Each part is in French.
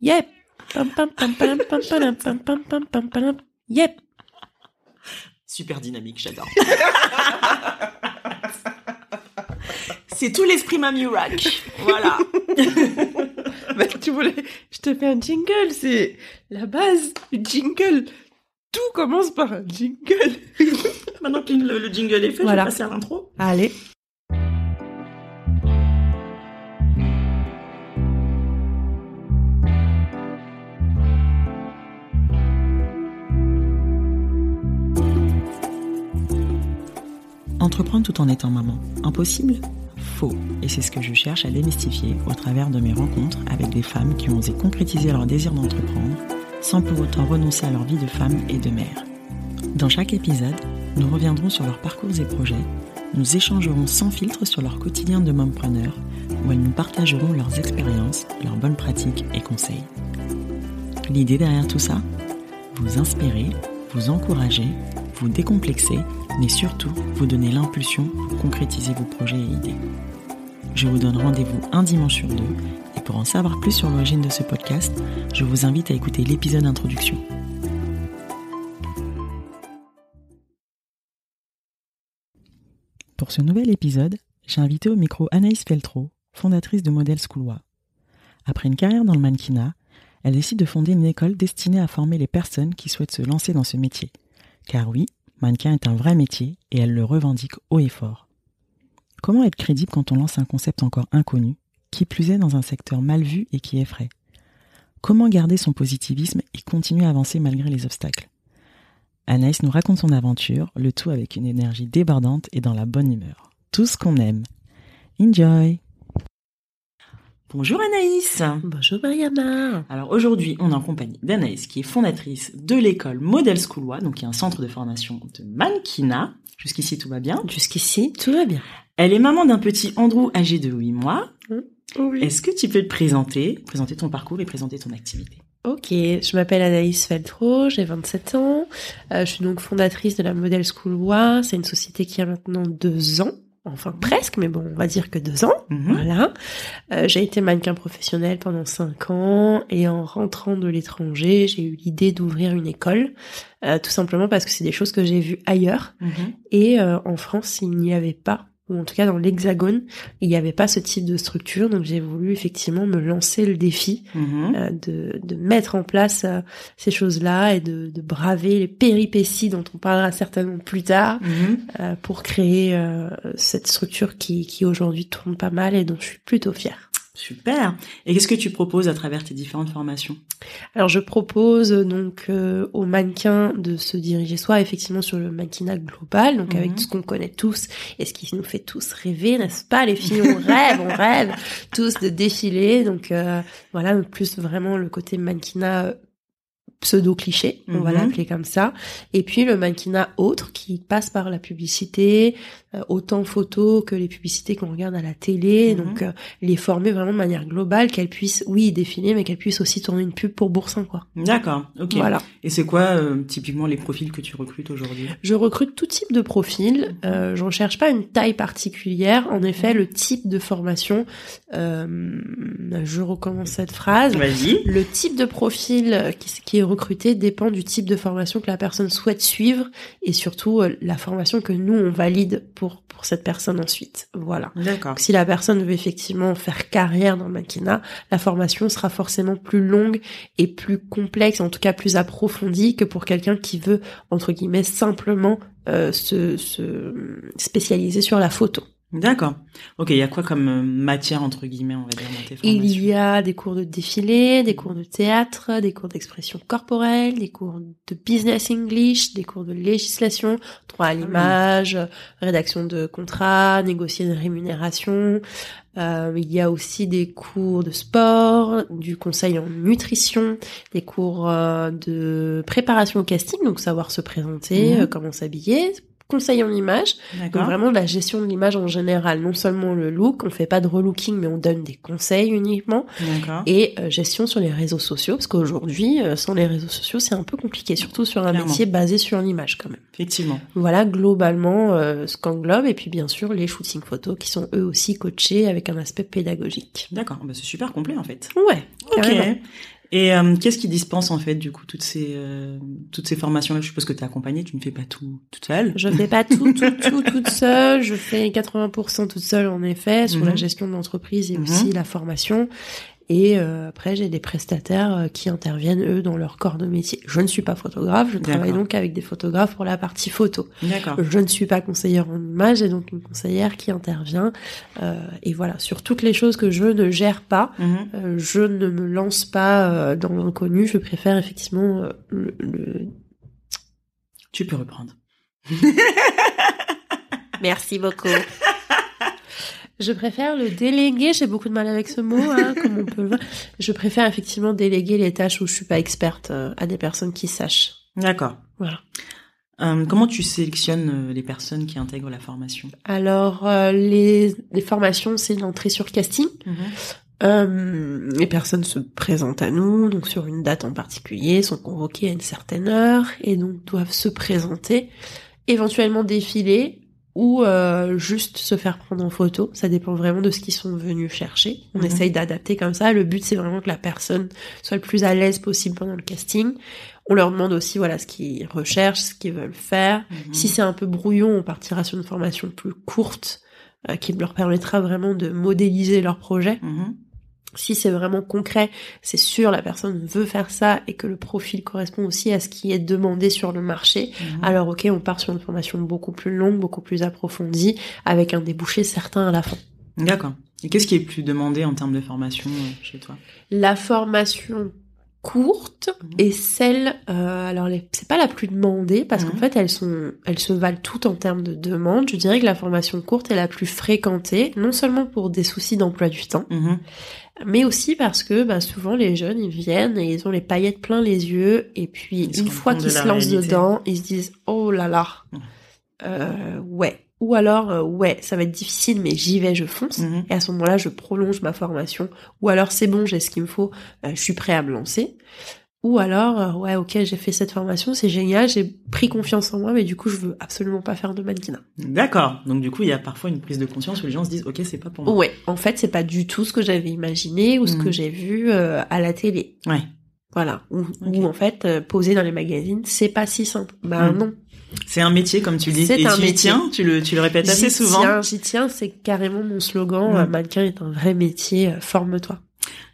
Yep. Yep. Super dynamique, j'adore. C'est tout l'esprit Mamie Rack. Voilà. Bah, tu voulais, je te fais un jingle, c'est la base du jingle. Tout commence par un jingle. Maintenant que le, le jingle est fait, Voilà. je vais passer à l'intro. Allez. Entreprendre tout en étant maman, impossible? Faux. Et c'est ce que je cherche à démystifier au travers de mes rencontres avec des femmes qui ont osé concrétiser leur désir d'entreprendre sans pour autant renoncer à leur vie de femme et de mère. Dans chaque épisode, nous reviendrons sur leurs parcours et projets, nous échangerons sans filtre sur leur quotidien de mompreneur, où elles nous partageront leurs expériences, leurs bonnes pratiques et conseils. L'idée derrière tout ça? Vous inspirer, vous encourager, vous décomplexer, mais surtout vous donner l'impulsion pour concrétiser vos projets et idées. Je vous donne rendez-vous un dimanche sur deux, et pour en savoir plus sur l'origine de ce podcast, je vous invite à écouter l'épisode introduction. Pour ce nouvel épisode, j'ai invité au micro Anaïs Feltro, fondatrice de Model Schoolois. Après une carrière dans le mannequinat, elle décide de fonder une école destinée à former les personnes qui souhaitent se lancer dans ce métier. Car oui, mannequin est un vrai métier et elle le revendique haut et fort. Comment être crédible quand on lance un concept encore inconnu, qui plus est dans un secteur mal vu et qui effraie? Comment garder son positivisme et continuer à avancer malgré les obstacles? Anaïs nous raconte son aventure, le tout avec une énergie débordante et dans la bonne humeur. Tout ce qu'on aime. Enjoy Bonjour Anaïs Bonjour Mariana. Alors aujourd'hui, on est en compagnie d'Anaïs qui est fondatrice de l'école Model Schoolois, donc qui est un centre de formation de mannequinat. Jusqu'ici tout va bien? Jusqu'ici, tout va bien. Elle est maman d'un petit Andrew âgé de 8 mois. Oui. Est-ce que tu peux te présenter, présenter ton parcours et présenter ton activité? Ok, je m'appelle Anaïs Feltro, j'ai 27 ans. Euh, je suis donc fondatrice de la Model School Wa. C'est une société qui a maintenant deux ans. Enfin, presque, mais bon, on va dire que deux ans. Mhm. Voilà. Euh, j'ai été mannequin professionnel pendant cinq ans et en rentrant de l'étranger, j'ai eu l'idée d'ouvrir une école, euh, tout simplement parce que c'est des choses que j'ai vues ailleurs Mhm. et euh, en France, il n'y avait pas, ou en tout cas dans l'Hexagone, il n'y avait pas ce type de structure. Donc j'ai voulu effectivement me lancer le défi Mhm. euh, de, de mettre en place euh, ces choses-là et de, de braver les péripéties dont on parlera certainement plus tard Mhm. euh, pour créer euh, cette structure qui, qui aujourd'hui tourne pas mal et dont je suis plutôt fière. Super. Et qu'est-ce que tu proposes à travers tes différentes formations? Alors je propose euh, donc euh, aux mannequins de se diriger soit effectivement sur le mannequinat global, donc Mhm. avec ce qu'on connaît tous et ce qui nous fait tous rêver, n'est-ce pas les filles? On rêve, on rêve tous de défiler, donc euh, voilà, plus vraiment le côté mannequinat euh, pseudo cliché, on va Mhm. l'appeler comme ça, et puis le mannequinat autre qui passe par la publicité, euh, autant photo que les publicités qu'on regarde à la télé, Mhm. donc euh, les former vraiment de manière globale, qu'elles puissent, oui, défiler, mais qu'elles puissent aussi tourner une pub pour Boursin, quoi. D'accord. Ok. Voilà. Et c'est quoi euh, typiquement les profils que tu recrutes aujourd'hui? Je recrute tout type de profil. Euh, je recherche pas une taille particulière. En effet, le type de formation. je recommence cette phrase. Vas-y. Le type de profil qui, qui est recruté dépend du type de formation que la personne souhaite suivre et surtout euh, la formation que nous on valide pour pour cette personne ensuite. Voilà. D'accord. Si la personne veut effectivement faire carrière dans le mannequinat, la formation sera forcément plus longue et plus complexe, en tout cas plus approfondie que pour quelqu'un qui veut, entre guillemets, simplement euh, se, se spécialiser sur la photo. D'accord. Ok, il y a quoi comme euh, matière entre guillemets, on va dire, dans tes formations Il y a des cours de défilé, des cours de théâtre, des cours d'expression corporelle, des cours de business English, des cours de législation, droit à l'image, rédaction de contrats, négocier une rémunération. Euh, il y a aussi des cours de sport, du conseil en nutrition, des cours euh, de préparation au casting, donc savoir se présenter, euh, comment s'habiller, conseil en image. Donc vraiment la gestion de l'image en général, non seulement le look, on fait pas de relooking, mais on donne des conseils uniquement, et euh, gestion sur les réseaux sociaux, parce qu'aujourd'hui, euh, sans les réseaux sociaux, c'est un peu compliqué, surtout sur un Clairement. métier basé sur l'image quand même. Effectivement. Voilà globalement euh, ce qu'englobe, et puis bien sûr les shootings photos qui sont eux aussi coachés avec un aspect pédagogique. D'accord. Bah, c'est super complet en fait. Ouais, Ok. carrément. Et euh, qu'est-ce qui dispense en fait du coup toutes ces euh, toutes ces formations là Je suppose que tu es accompagnée, tu ne fais pas tout toute seule. Je fais pas tout, tout, tout toute seule. Je fais 80% toute seule en effet sur la Mhm. gestion de l'entreprise et Mhm. aussi la formation. Et euh, après, j'ai des prestataires euh, qui interviennent eux dans leur corps de métier. Je ne suis pas photographe. Je travaille donc avec des photographes pour la partie photo. D'accord. Je ne suis pas conseillère en image, et donc une conseillère qui intervient. Euh, et voilà, sur toutes les choses que je ne gère pas, Mhm. euh, je ne me lance pas euh, dans l'inconnu. Je préfère effectivement euh, le, le- Tu peux reprendre. Merci beaucoup. Je préfère le déléguer, j'ai beaucoup de mal avec ce mot, hein, comme on peut le voir. Je préfère effectivement déléguer les tâches où je suis pas experte euh, à des personnes qui sachent. D'accord. Voilà. Euh, comment tu sélectionnes euh, les personnes qui intègrent la formation? Alors, euh, les, les formations, c'est l'entrée sur casting. Mhm. Euh, les personnes se présentent à nous, donc sur une date en particulier, sont convoquées à une certaine heure, et donc doivent se présenter, éventuellement défiler, ou euh, juste se faire prendre en photo. Ça dépend vraiment de ce qu'ils sont venus chercher. On Mhm. essaye d'adapter comme ça. Le but, c'est vraiment que la personne soit le plus à l'aise possible pendant le casting. On leur demande aussi, voilà, ce qu'ils recherchent, ce qu'ils veulent faire. Mhm. Si c'est un peu brouillon, on partira sur une formation plus courte, euh, qui leur permettra vraiment de modéliser leur projet. Mhm. Si c'est vraiment concret, c'est sûr la personne veut faire ça et que le profil correspond aussi à ce qui est demandé sur le marché. Mhm. Alors ok, on part sur une formation beaucoup plus longue, beaucoup plus approfondie, avec un débouché certain à la fin. D'accord. Et qu'est-ce qui est plus demandé en termes de formation euh, chez toi? La formation courte Mhm. et celle, euh, alors c'est pas la plus demandée parce qu'en Mhm. fait elles sont, elles se valent toutes en termes de demande. Je dirais que la formation courte est la plus fréquentée, non seulement pour des soucis d'emploi du temps, Mhm. mais aussi parce que bah, souvent les jeunes ils viennent et ils ont les paillettes plein les yeux et puis Ils une fois qu'ils se lancent réalité. dedans ils se disent oh là là euh, ouais ou alors euh, ouais ça va être difficile mais j'y vais je fonce Mhm. et à ce moment-là je prolonge ma formation ou alors c'est bon j'ai ce qu'il me faut euh, je suis prêt à me lancer ou alors euh, ouais ok j'ai fait cette formation c'est génial j'ai pris confiance en moi mais du coup je veux absolument pas faire de mannequinat D'accord. Donc du coup, il y a parfois une prise de conscience où les gens se disent OK, c'est pas pour moi. ouais en fait c'est pas du tout ce que j'avais imaginé ou ce Mhm. que j'ai vu à la télé Ouais. Voilà. Ou, en fait, poser dans les magazines, c'est pas si simple. Ben Mm. non. C'est un métier comme tu dis C'est un tu métier. tiens, tu le tu le répètes assez souvent tiens, j'y tiens, c'est carrément mon slogan. Euh, mannequin est un vrai métier, euh, forme-toi.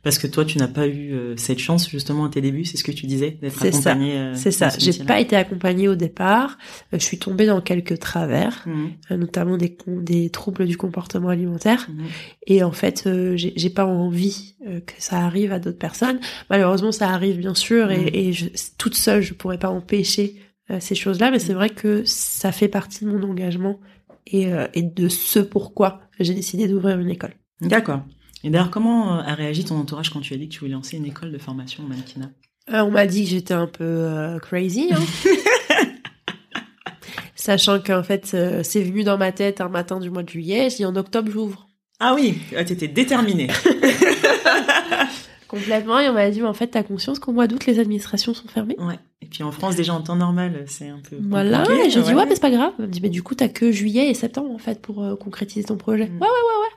parce que toi tu n'as pas eu euh, cette chance justement à tes débuts, c'est ce que tu disais d'être C'est ça. accompagné euh, c'est ça. ce J'ai pas été accompagnée au départ. Euh, je suis tombée dans quelques travers, euh, notamment des, troubles du comportement alimentaire. Mhm. Et en fait, euh, j'ai pas envie euh, que ça arrive à d'autres personnes. Malheureusement, ça arrive bien sûr, et, et je, toute seule, je pourrais pas empêcher euh, ces choses-là. Mais c'est vrai que ça fait partie de mon engagement et, euh, et de ce pourquoi j'ai décidé d'ouvrir une école. D'accord. Et d'ailleurs, comment euh, a réagi ton entourage quand tu as dit que tu voulais lancer une école de formation en mannequinat? Euh, on m'a dit que j'étais un peu euh, crazy. Hein. Sachant qu'en fait, euh, c'est venu dans ma tête un matin du mois de juillet. J'ai dit en octobre, j'ouvre. Ah oui, ah, t'étais déterminée. Complètement. Et on m'a dit, mais en fait, t'as conscience qu'au mois d'août, les administrations sont fermées? Ouais. Et puis en France, déjà en temps normal, c'est un peu. Voilà, et j'ai dit ouais mais c'est pas grave. Elle me dit mais du coup t'as que juillet et septembre en fait pour euh, concrétiser ton projet. Mm. Ouais ouais ouais ouais.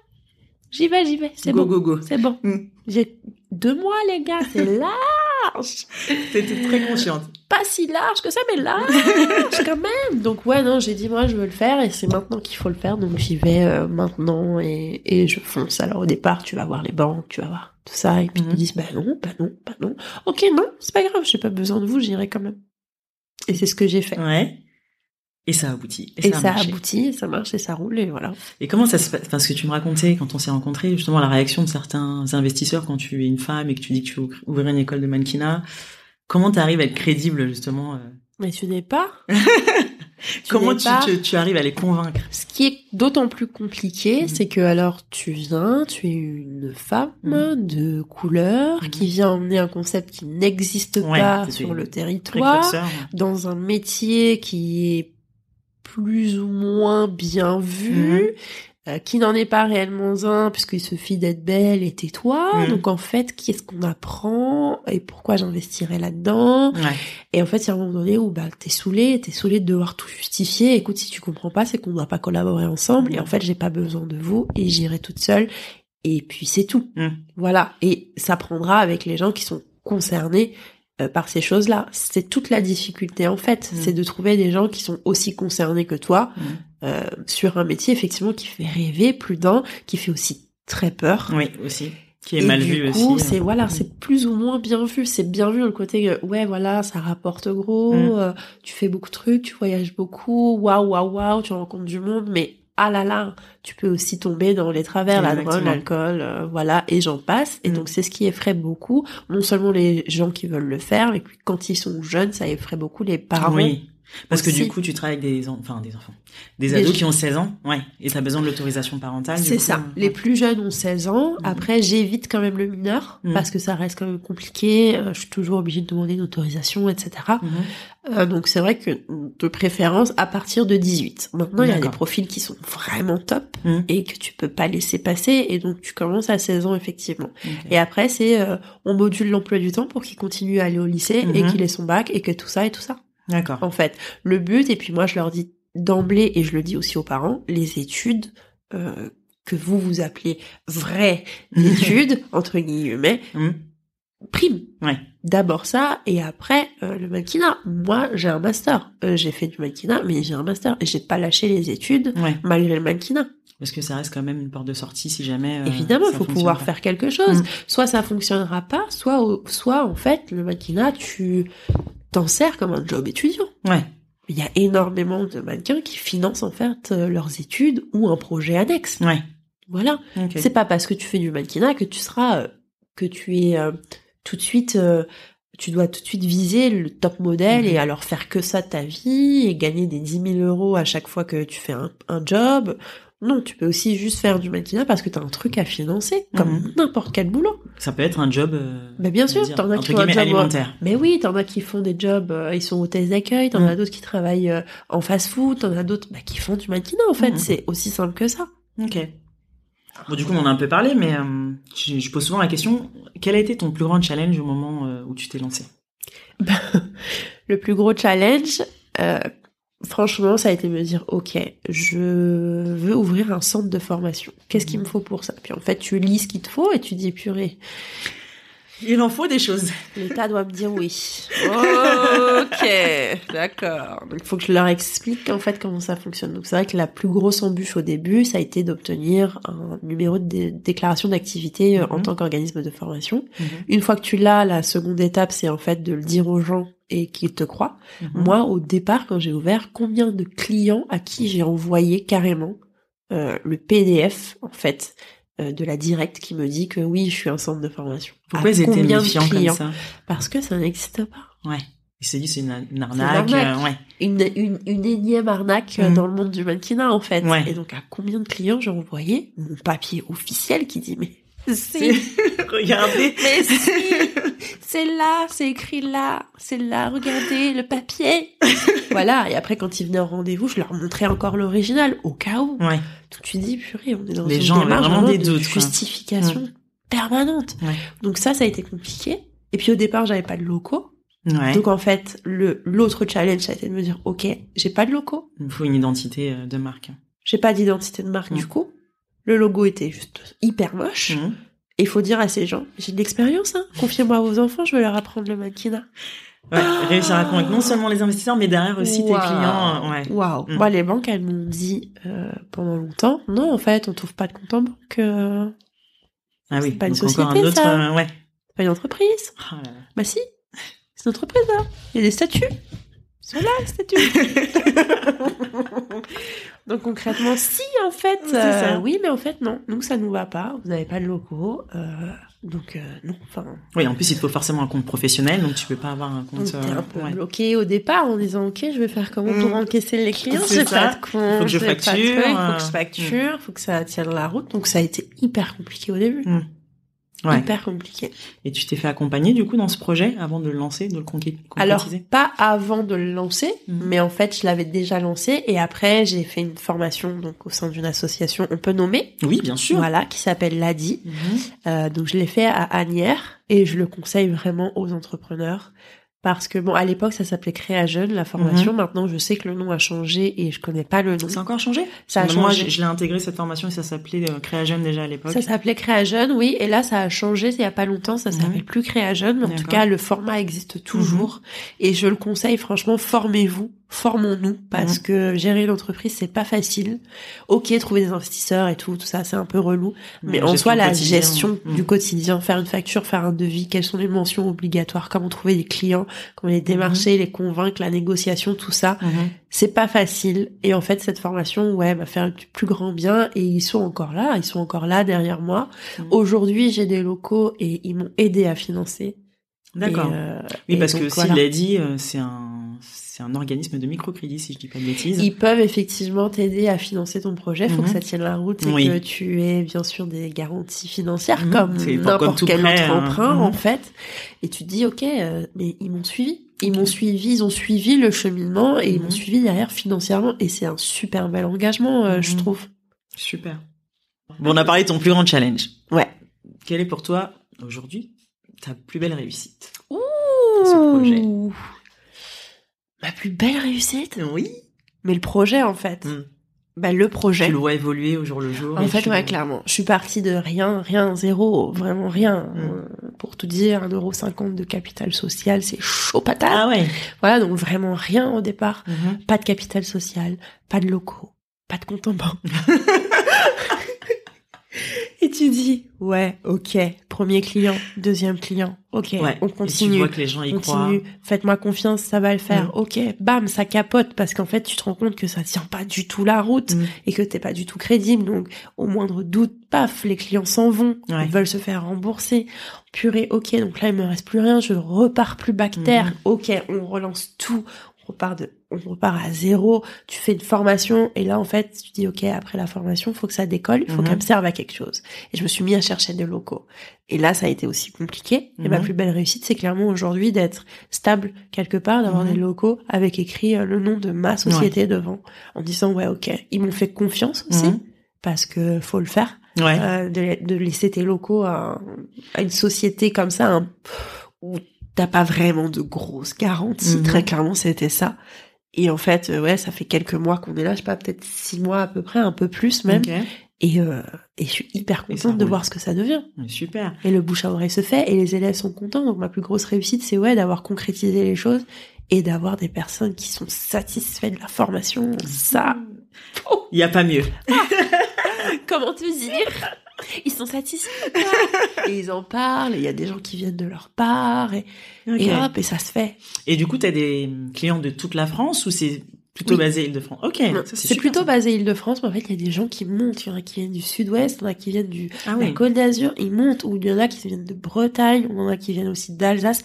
J'y vais, j'y vais, c'est go, bon. go, go. C'est bon. Mm. J'ai deux mois les gars, c'est large. T'étais très consciente. pas si large que ça mais large quand même. Donc ouais non, j'ai dit moi je veux le faire et c'est maintenant qu'il faut le faire donc j'y vais euh, maintenant et, et je fonce. Alors au départ tu vas voir les banques, tu vas voir tout ça et puis ils Mhm. disent bah non, bah non, bah non. Ok non, c'est pas grave, j'ai pas besoin de vous, j'irai quand même. Et c'est ce que j'ai fait. Ouais. Et ça aboutit. Et, ça aboutit, et ça marche et ça roule et voilà. Et comment ça se passe? Parce que tu me racontais quand on s'est rencontrés justement la réaction de certains investisseurs quand tu es une femme et que tu dis que tu veux ouvrir une école de mannequinat. Comment tu arrives à être crédible justement euh, Mais tu n'es pas. Tu Comment tu, pas. tu, tu arrives à les convaincre? Ce qui est d'autant plus compliqué, Mhm. c'est que alors tu viens, tu es une femme Mhm. de couleur Mhm. qui vient emmener un concept qui n'existe Ouais, pas sur le territoire, dans un métier qui est plus ou moins bien vu. Euh, qui n'en est pas réellement un, puisqu'il suffit d'être belle et tais-toi. Mhm. Donc en fait, qu'est-ce qu'on apprend et pourquoi j'investirais là-dedans Ouais. Et en fait, y a un moment donné où bah t'es saoulé, t'es saoulé de devoir tout justifier. Écoute, si tu comprends pas, c'est qu'on ne doit pas collaborer ensemble. Et en fait, j'ai pas besoin de vous et j'irai toute seule. Et puis c'est tout. Mhm. Voilà. Et ça prendra avec les gens qui sont concernés par ces choses-là. C'est toute la difficulté en fait, Mhm. c'est de trouver des gens qui sont aussi concernés que toi Mhm. euh, sur un métier effectivement qui fait rêver plus d'un, qui fait aussi très peur. Oui, aussi. Qui est Et mal du vu coup, aussi. c'est voilà, Mm. c'est plus ou moins bien vu. C'est bien vu le côté que, ouais, voilà, ça rapporte gros, Mm. euh, tu fais beaucoup de trucs, tu voyages beaucoup, waouh, waouh, waouh, tu rencontres du monde, mais ah là là, tu peux aussi tomber dans les travers, la drogue, l'alcool, euh, voilà, et j'en passe. Et Mm. donc c'est ce qui effraie beaucoup, non seulement les gens qui veulent le faire, mais puis quand ils sont jeunes, ça effraie beaucoup les parents. Oui. Parce que du coup, tu travailles avec des, en- enfin, des enfants, des Des ados qui ont 16 ans, ouais, et t'as besoin de l'autorisation parentale. C'est ça. euh, Les plus jeunes ont 16 ans. Mhm. Après, j'évite quand même le mineur Mhm. parce que ça reste quand même compliqué. Euh, Je suis toujours obligée de demander une autorisation, etc. Mhm. Euh, donc c'est vrai que de préférence à partir de 18. Maintenant, il y a des profils qui sont vraiment top et que tu peux pas laisser passer. Et donc tu commences à 16 ans effectivement. Et après, c'est euh, on module l'emploi du temps pour qu'il continue à aller au lycée et qu'il ait son bac et que tout ça et tout ça. D'accord. En fait, le but, et puis moi je leur dis d'emblée, et je le dis aussi aux parents, les études euh, que vous vous appelez vraies études, entre guillemets, Mhm. prime. Ouais. D'abord ça, et après euh, le mannequinat. Moi, j'ai un master. Euh, j'ai fait du mannequinat, mais j'ai un master. Et j'ai pas lâché les études Ouais. malgré le mannequinat. Parce que ça reste quand même une porte de sortie si jamais. Évidemment, il faut pouvoir pas. faire quelque chose. Mm. Soit ça fonctionnera pas, soit, soit en fait, le mannequinat, tu t'en sers comme un job étudiant. Ouais. Il y a énormément de mannequins qui financent en fait euh, leurs études ou un projet annexe. Ouais. Voilà. C'est pas parce que tu fais du mannequinat que tu seras, euh, que tu es euh, tout de suite, euh, tu dois tout de suite viser le top modèle Mhm. et alors faire que ça de ta vie et gagner des 10 000 euros à chaque fois que tu fais un, un job. Non, tu peux aussi juste faire du mannequinat parce que t'as un truc à financer, comme Mhm. n'importe quel boulot. Ça peut être un job. euh, Mais bien sûr, t'en as qui font un guillemets, job, euh, alimentaire. Mais oui, t'en as qui font des jobs, euh, ils sont hôtesses d'accueil, t'en as d'autres qui travaillent euh, en fast-food, t'en as d'autres bah, qui font du mannequinat en fait. Mhm. C'est aussi simple que ça. Ok. Bon, du coup, on en a un peu parlé, mais je, je pose souvent la question quel a été ton plus grand challenge au moment où tu t'es lancé? Le plus gros challenge, franchement, ça a été me dire, ok, je veux ouvrir un centre de formation. Qu'est-ce qu'il me faut pour ça? Puis en fait, tu lis ce qu'il te faut et tu dis, purée, Il en faut des choses. l'État doit me dire oui. ok, d'accord. Donc il faut que je leur explique en fait comment ça fonctionne. Donc c'est vrai que la plus grosse embûche au début, ça a été d'obtenir un numéro de dé- déclaration d'activité euh, en Mhm. tant qu'organisme de formation. Une fois que tu l'as, la seconde étape, c'est en fait de le dire aux gens et qu'ils te croient. Mhm. Moi, au départ, quand j'ai ouvert, combien de clients à qui j'ai envoyé carrément euh, le PDF, en fait, euh, de la directe qui me dit que oui, je suis un centre de formation. Pourquoi À ils étaient méfiants comme clients ça Parce que ça n'existe pas. Ouais. Ils s'est dit c'est une, arnaque. une arnaque. euh, ouais. Une, une, une énième arnaque Mhm. dans le monde du mannequinat, en fait. Ouais. Et donc, à combien de clients j'ai envoyé mon papier officiel qui dit, mais si, Regardez. mais si, c'est là, c'est écrit là, c'est là, regardez le papier. voilà. Et après, quand ils venaient au rendez-vous, je leur montrais encore l'original, au cas où. Ouais. Donc tu dis, purée, on est dans Les une gens démarche vraiment des de doutes, quoi. justification permanente. Ouais. Donc ça, ça a été compliqué. Et puis au départ, j'avais pas de locaux. Ouais. Donc en fait, le l'autre challenge, ça a été de me dire, ok, j'ai pas de locaux, Il faut une identité euh, de marque. j'ai pas d'identité de marque Mm. du coup. Le logo était juste hyper moche. Mhm. Et il faut dire à ces gens, j'ai de l'expérience, hein. Confiez-moi vos enfants, je vais leur apprendre le mannequinat. Ouais, réussir à convaincre non seulement les investisseurs, mais derrière aussi tes clients. euh, Ouais. Waouh. Mm. Moi, les banques, elles m'ont dit euh, pendant longtemps, non, en fait, on trouve pas de compte en banque. euh, Ah oui. C'est pas une donc encore un société, autre. ça. euh, ouais. pas une entreprise. Ah là là. Bah si, c'est une entreprise là. Il y a des statuts. Là, les statuts. Donc concrètement, si en fait, C'est euh, ça. oui, mais en fait non, nous ça nous va pas. Vous n'avez pas de locaux, euh, donc euh, non. Enfin, Oui, en plus il te faut forcément un compte professionnel, donc tu peux pas avoir un compte. était euh, un peu ouais. bloqué au départ en disant ok, je vais faire comment pour Mm. encaisser les clients? C'est J'ai pas de compte, Faut que je j'ai pas de facture, truc, faut que je facture, faut que ça tienne la route. Donc ça a été hyper compliqué au début. Mm. Ouais. Hyper compliqué. Et tu t'es fait accompagner du coup dans ce projet avant de le lancer, de le conqué- Alors, pas avant de le lancer, Mhm. mais en fait, je l'avais déjà lancé et après, j'ai fait une formation donc au sein d'une association, on peut nommer, Oui, bien sûr. voilà, qui s'appelle l'ADI. Mhm. Euh, donc, je l'ai fait à Agnières et je le conseille vraiment aux entrepreneurs. Parce que bon, à l'époque, ça s'appelait Créa Jeune, la formation. Maintenant, je sais que le nom a changé et je connais pas le nom. Ça a encore changé? Ça a que Moi, changé. je, je l'ai intégré cette formation et ça s'appelait euh, Créa Jeune déjà à l'époque. Ça s'appelait Créa Jeune, oui, et là ça a changé il y a pas longtemps, ça Mhm. s'appelle plus Créa Jeune, mais en tout. Mhm. cas le format existe toujours et je le conseille franchement, formez-vous, formons-nous parce Mhm. que gérer l'entreprise c'est pas facile. OK, trouver des investisseurs et tout, tout ça c'est un peu relou, mais Ouais, en soi la gestion Mhm. du quotidien, faire une facture, faire un devis, quelles sont les mentions obligatoires, comment trouver des clients, comment les démarcher, les convaincre, la négociation, tout ça, c'est pas facile et en fait cette formation ouais m'a fait du plus grand bien et ils sont encore là ils sont encore là derrière moi aujourd'hui j'ai des locaux et ils m'ont aidé à financer D'accord. Euh, Oui, parce donc, que voilà. s'il l'a dit, euh, c'est un, c'est un organisme de microcrédit, si je dis pas de bêtises. ils peuvent effectivement t'aider à financer ton projet faut Mhm. que ça tienne la route et Oui. que tu aies bien sûr des garanties financières Mhm. comme n'importe quel prêt, autre hein. emprunt Mhm. en fait et tu te dis ok euh, mais ils m'ont suivi ils m'ont suivi, ils ont suivi le cheminement et ils Mhm. m'ont suivi derrière financièrement et c'est un super bel engagement, euh, je Mhm. trouve. Super. Bon, on a parlé de ton plus grand challenge. Ouais. Quelle est pour toi, aujourd'hui, ta plus belle réussite? Ce projet. Ma plus belle réussite? Oui. Mais le projet, en fait. Mm. Bah, le projet. Tu le vois évoluer au jour le jour. En fait, tu- ouais, clairement. Je suis partie de rien, rien, zéro, vraiment rien. Mm. Euh, Pour tout dire, 1,50€ de capital social, c'est chaud patate. Ah ouais. Voilà, donc vraiment rien au départ. Mhm. Pas de capital social, pas de locaux, pas de compte en banque. Et tu dis, ouais, ok, premier client, deuxième client, ok, Ouais. on Et tu continue. vois que les gens y croient. continue, faites-moi confiance, ça va le faire. Mm. Ok, bam, ça capote parce qu'en fait, tu te rends compte que ça tient pas du tout la route Mm. et que t'es pas du tout crédible. Donc, au moindre doute, paf, les clients s'en vont, Ouais. ils veulent se faire rembourser. Purée, ok, donc là, il me reste plus rien, je repars plus bactère. Mhm. Ok, on relance tout, on repart de, on repart à zéro. Tu fais une formation et là, en fait, tu dis, ok, après la formation, faut que ça décolle, il faut Mhm. qu'elle me serve à quelque chose. Et je me suis mis à chercher des locaux. Et là, ça a été aussi compliqué. Et ma Mhm. plus belle réussite, c'est clairement aujourd'hui d'être stable quelque part, d'avoir Mhm. des locaux avec écrit euh, le nom de ma société devant, en disant ouais, ok, ils m'ont fait confiance aussi parce que faut le faire, Ouais. euh, de, de laisser tes locaux à, à une société comme ça un- où t'as pas vraiment de grosses garanties. Très clairement, c'était ça. Et en fait, euh, ouais, ça fait quelques mois qu'on est là, je sais pas, peut-être six mois à peu près, un peu plus même. Et, euh, et je suis hyper contente de voir ce que ça devient. Super. Et le bouche à oreille se fait et les élèves sont contents. Donc ma plus grosse réussite, c'est ouais d'avoir concrétisé les choses et d'avoir des personnes qui sont satisfaites de la formation. Ça, Il y a pas mieux. comment te dire? Ils sont satisfaits. et ils en parlent. Et il y a des gens qui viennent de leur part et, hop et ça se fait. Et du coup, t'as des clients de toute la France ou c'est plutôt Oui. basé Île-de-France? Ok. C'est plutôt ça. basé Île-de-France, mais en fait il y a des gens qui montent. Il y en a qui viennent du Sud-Ouest, il y en a qui viennent du Ah la oui. Côte d'Azur. Ils montent. Ou il y en a qui viennent de Bretagne. Ou il y en a qui viennent aussi d'Alsace.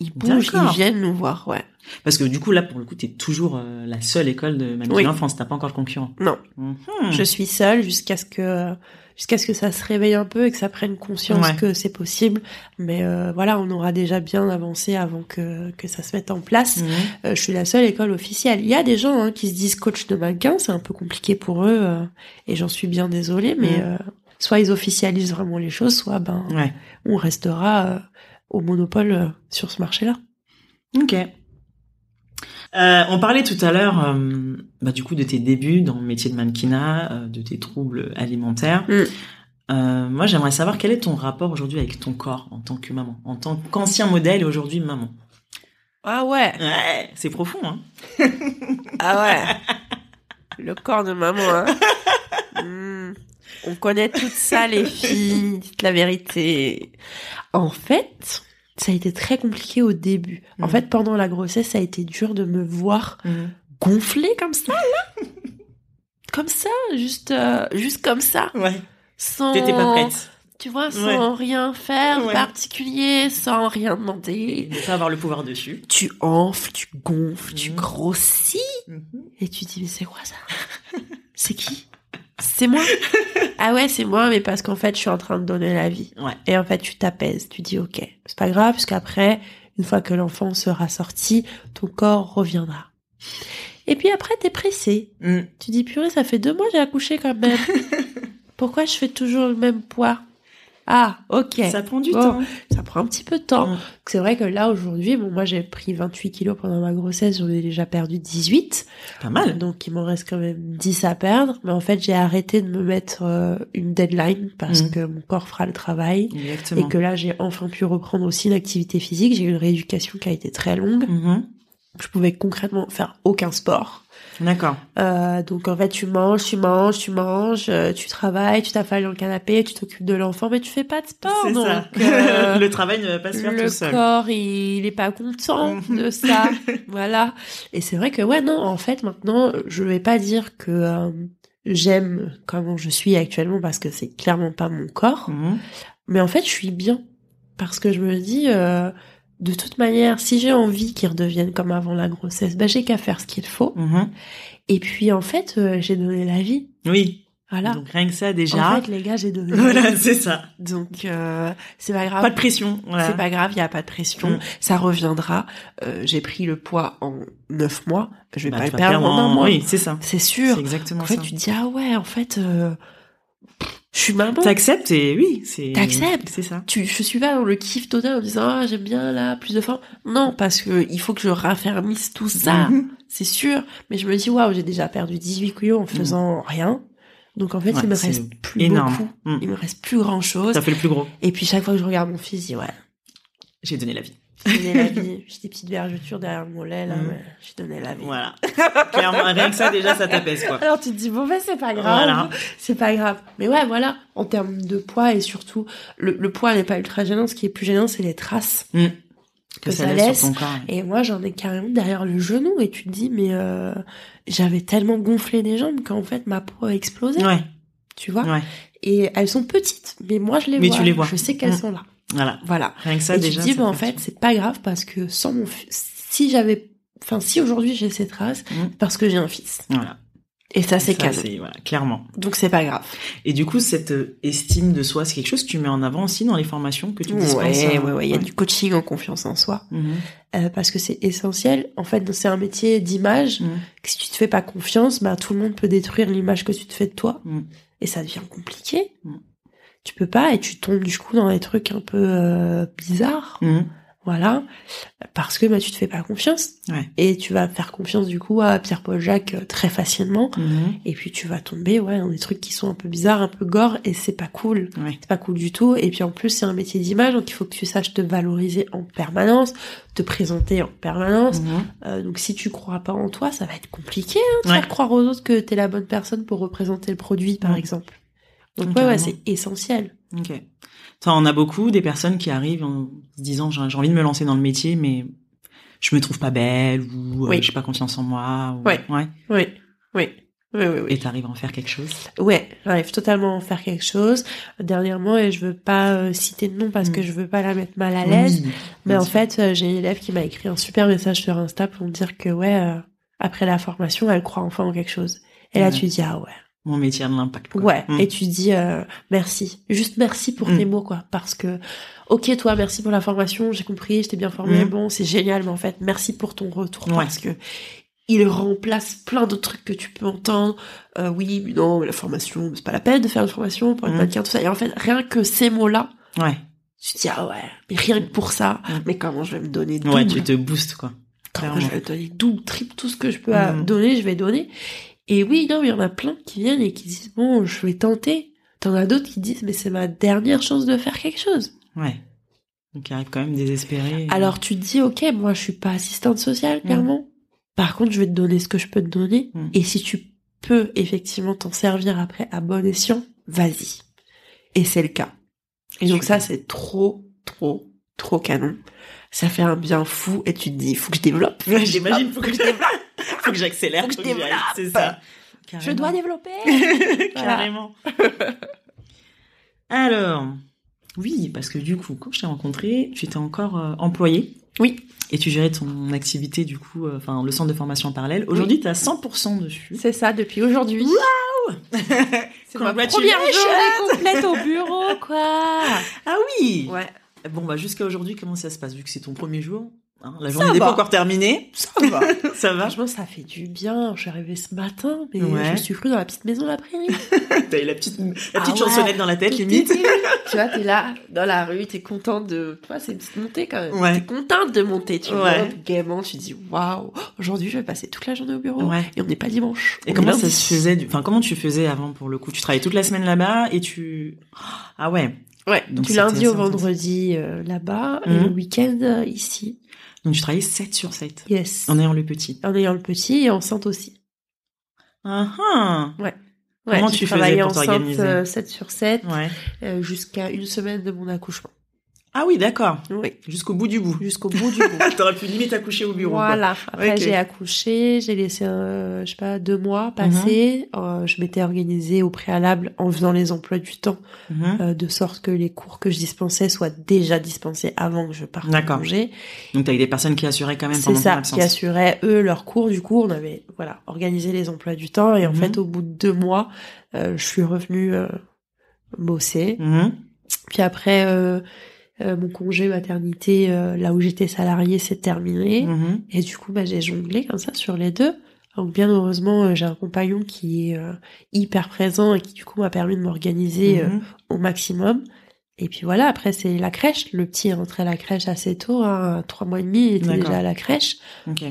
Ils bougent, ils viennent nous voir. Ouais. Parce que du coup, là, pour le coup, t'es toujours euh, la seule école de management Oui. en France. T'as pas encore le concurrent. Non. Mhm. Je suis seule jusqu'à ce que jusqu'à ce que ça se réveille un peu et que ça prenne conscience Ouais. que c'est possible. Mais euh, voilà, on aura déjà bien avancé avant que que ça se mette en place. Mhm. Euh, je suis la seule école officielle. Il y a des gens hein, qui se disent coach de mannequin, c'est un peu compliqué pour eux euh, et j'en suis bien désolée. Mais euh, soit ils officialisent vraiment les choses, soit ben Ouais. on restera au monopole sur ce marché-là. Ok. Euh, on parlait tout à l'heure, euh, bah, du coup, de tes débuts dans le métier de mannequinat, euh, de tes troubles alimentaires. Mm. Euh, moi, j'aimerais savoir quel est ton rapport aujourd'hui avec ton corps en tant que maman, en tant qu'ancien modèle et aujourd'hui maman. Ah ouais, Ouais, c'est profond, hein. ah ouais. Le corps de maman. Hein. Hmm. On connaît tout ça, les filles. Dites la vérité. En fait, ça a été très compliqué au début. En Mhm. fait, pendant la grossesse, ça a été dur de me voir gonfler comme ça, là. Comme ça, juste, euh, juste comme ça. Ouais. Sans, T'étais pas prête. Tu vois, sans rien faire Ouais. particulier, sans rien demander. De pas avoir le pouvoir dessus. Tu enfles, tu gonfles, tu Mhm. grossis. Mhm. Et tu dis, mais c'est quoi ça? C'est qui? C'est moi. ah ouais, c'est moi, mais parce qu'en fait, je suis en train de donner la vie. Ouais. Et en fait, tu t'apaises. Tu dis, ok, c'est pas grave, parce qu'après, une fois que l'enfant sera sorti, ton corps reviendra. Et puis après, t'es pressé. Mm. Tu dis, purée, ça fait deux mois que j'ai accouché quand même. Pourquoi je fais toujours le même poids? Ah, ok. Ça prend du Bon. temps. Ça prend un petit peu de temps. C'est vrai que là, aujourd'hui, bon, moi, j'ai pris 28 kilos pendant ma grossesse, j'en ai déjà perdu 18. Pas mal. Donc, il m'en reste quand même 10 à perdre. Mais en fait, j'ai arrêté de me mettre euh, une deadline parce Mm. que mon corps fera le travail. Exactement. Et que là, j'ai enfin pu reprendre aussi une activité physique. J'ai eu une rééducation qui a été très longue. Mhm. Je pouvais concrètement faire aucun sport. D'accord. Euh, donc en fait, tu manges, tu manges, tu manges, euh, tu travailles, tu t'affales dans le canapé, tu t'occupes de l'enfant, mais tu fais pas de sport. C'est ça. euh, le travail ne va pas se faire le tout seul. corps, il, il est pas content de ça. voilà. Et c'est vrai que ouais, non, en fait, maintenant, je vais pas dire que euh, j'aime comment je suis actuellement parce que c'est clairement pas mon corps, Mhm. mais en fait, je suis bien parce que je me dis. De toute manière, si j'ai envie qu'ils redeviennent comme avant la grossesse, bah j'ai qu'à faire ce qu'il faut. Mhm. Et puis en fait, euh, j'ai donné la vie. Oui. Voilà. Donc rien que ça en déjà. fait, les gars, j'ai donné. la voilà, c'est ça. Donc euh, c'est pas grave. Pas de pression. Voilà. C'est pas grave, il y a pas de pression. Mm. Ça reviendra. Euh, j'ai pris le poids en neuf mois. Je vais Bah, pas le perdre en un mois. Oui, c'est ça. C'est C'est sûr. exactement En fait, ça. tu te dis ah ouais, en fait, euh, je suis maman. T'acceptes et oui, c'est. T'acceptes. C'est ça. Tu, je suis pas dans le kiff total en disant ah j'aime bien là plus de forme. Non, parce que il faut que je raffermisse tout ça. C'est sûr. Mais je me dis, waouh, j'ai déjà perdu 18 kilos en faisant rien. Donc en fait, Ouais, il me reste plus énorme. beaucoup. Mm. Il me reste plus grand chose. Ça fait le plus gros. Et puis chaque fois que je regarde mon fils, je dis, ouais, J'ai donné la vie. J'ai donné la vie. J'ai des petites vergetures derrière mon lait, là, Mm. mais j'ai donné la vie. Voilà. Clairement, rien que ça déjà, ça t'apaise quoi. Alors tu te dis, bon, ben c'est pas grave. Voilà. C'est pas grave. Mais ouais, voilà, en termes de poids et surtout, le, le poids n'est pas ultra gênant. Ce qui est plus gênant, c'est les traces. Mm. Que Que ça ça laisse laisse. sur ton corps. Et moi, j'en ai carrément derrière le genou. Et tu te dis, mais euh, j'avais tellement gonflé les jambes qu'en fait, ma peau a explosé. Ouais, Tu vois? Ouais. Et elles sont petites, mais moi je les Mais vois. tu les vois. Je sais qu'elles Mm. sont là. Voilà. Voilà. Rien que ça et déjà. tu dis, bah, en fait, c'est pas grave parce que sans mon fils, si j'avais, enfin, si aujourd'hui j'ai ces traces, Mm. parce que j'ai un fils. Voilà. Et ça, c'est cadeau. Voilà, clairement. Donc c'est pas grave. Et du coup, cette euh, estime de soi, c'est quelque chose que tu mets en avant aussi dans les formations que tu dispenses. Ouais, ouais, ouais. Il y a du coaching en confiance en soi. Mhm. Euh, parce que c'est essentiel. En fait, c'est un métier d'image. Que Si tu te fais pas confiance, bah, tout le monde peut détruire l'image que tu te fais de toi. Mm. Et ça devient compliqué. Tu peux pas et tu tombes du coup dans des trucs un peu euh, bizarres. Mhm. Voilà. Parce que bah, tu te fais pas confiance. Ouais. Et tu vas faire confiance du coup à Pierre-Paul Jacques euh, très facilement. Mhm. Et puis tu vas tomber ouais, dans des trucs qui sont un peu bizarres, un peu gore, et c'est pas cool. Ouais. C'est pas cool du tout. Et puis en plus, c'est un métier d'image, donc il faut que tu saches te valoriser en permanence, te présenter en permanence. Mhm. Euh, donc si tu crois pas en toi, ça va être compliqué hein, de Ouais. faire croire aux autres que t'es la bonne personne pour représenter le produit, par exemple. Donc Ouais, ouais, c'est essentiel. Ok. Ça, on a beaucoup des personnes qui arrivent en se disant j'ai envie de me lancer dans le métier, mais je me trouve pas belle ou euh, Oui. j'ai pas confiance en moi. Ou... Ouais. ouais. Oui, oui. Oui, oui, oui. Et t'arrives à en faire quelque chose? Ouais, j'arrive totalement à en faire quelque chose. Dernièrement, et je veux pas euh, citer de nom parce Mm. que je veux pas la mettre mal à l'aise, Oui, mais en fait, euh, j'ai une élève qui m'a écrit un super message sur Insta pour me dire que ouais, euh, après la formation, elle croit enfin en quelque chose. Et là, tu dis ah ouais, mon métier de l'impact. ouais. Mm. Et tu dis euh, merci, juste merci pour Mm. tes mots quoi, parce que ok toi, merci pour la formation, j'ai compris, je t'ai bien formé, Mm. bon c'est génial, mais en fait merci pour ton retour Ouais. parce que il remplace plein d'autres trucs que tu peux entendre. Euh, oui, mais non, mais la formation, c'est pas la peine de faire une formation pour être Mm. mannequin, tout ça. Et en fait, rien que ces mots-là, Ouais. tu te dis, ah ouais, mais rien que pour ça, Mm. mais comment je vais me donner double Ouais, tu te boostes quoi. Comment je vais donner double, triple, tout ce que je peux Mm. donner, je vais donner. Et oui, non, mais il y en a plein qui viennent et qui disent, bon, je vais tenter. T'en as d'autres qui disent, mais c'est ma dernière chance de faire quelque chose. Ouais. Donc il arrive quand même désespéré. Alors tu te dis, ok, moi je suis pas assistante sociale, Mm. clairement. Par contre, je vais te donner ce que je peux te donner. Mm. Et si tu peux effectivement t'en servir après à bon escient, vas-y. Et c'est le cas. Et donc ça, c'est trop, trop, trop canon. Ça fait un bien fou et tu te dis, faut que je développe. J'imagine, faut que je développe. Faut que j'accélère. Faut que je développe. C'est ça. Je dois développer. Carrément. Alors, oui, parce que du coup, quand je t'ai rencontré, tu étais encore euh, employé. Oui. Et tu gérais ton activité, du coup, euh, enfin, le centre de formation en parallèle. Aujourd'hui, tu as 100% dessus. C'est ça, depuis aujourd'hui. C'est ma première journée complète au bureau, quoi. Ah oui Ouais. Bon, bah jusqu'à aujourd'hui, comment ça se passe Vu que c'est ton premier jour, hein, la journée n'est pas encore terminée. Ça va. ça va Franchement, ça fait du bien. Je suis arrivée ce matin, mais Ouais. je suis crue dans la petite maison de la prairie. T'as eu la petite, la Ah petite ouais. chansonnette dans la tête, limite. tu vois, t'es là, dans la rue, t'es contente de... Tu vois, c'est une petite montée quand même. Ouais. T'es contente de monter, tu Ouais. montes gaiement, tu dis, waouh, aujourd'hui, je vais passer toute la journée au bureau. Ouais. Et on n'est pas dimanche. Et on comment ça se faisait du... Enfin, comment tu faisais avant pour le coup? Tu travaillais toute la semaine là-bas et tu... Ah ouais. Ouais, Donc du lundi au vendredi euh, là-bas, et le week-end euh, ici. Donc tu travaillais 7 sur 7 Yes. en ayant le petit. En ayant le petit et enceinte aussi. Ah ah. Ouais, Comment j'ai tu faisais pour t'organiser? euh, 7 sur 7 Ouais. euh, jusqu'à une semaine de mon accouchement. Ah oui, d'accord. Oui, Jusqu'au bout du bout. jusqu'au bout du bout. T'aurais pu limite accoucher au bureau. quoi. Voilà. Après, j'ai accouché, j'ai laissé, euh, je sais pas, deux mois passer. Mhm. Euh, je m'étais organisée au préalable en faisant les emplois du temps, Mhm. euh, de sorte que les cours que je dispensais soient déjà dispensés avant que je parte en congé. Donc t'avais des personnes qui assuraient quand même C'est pendant ton ça, absence. qui assuraient eux leurs cours. Du coup, on avait voilà organisé les emplois du temps et en Mhm. fait, au bout de deux mois, euh, je suis revenue bosser. Puis après, euh, euh, mon congé maternité, euh, là où j'étais salariée, s'est terminé. Mhm. Et du coup, bah, j'ai jonglé comme ça sur les deux. Donc bien heureusement, euh, j'ai un compagnon qui est hyper présent et qui du coup m'a permis de m'organiser Mhm. au maximum. Et puis voilà, après c'est la crèche. Le petit est rentré à la crèche assez tôt, hein, trois mois et demi, il était déjà à la crèche.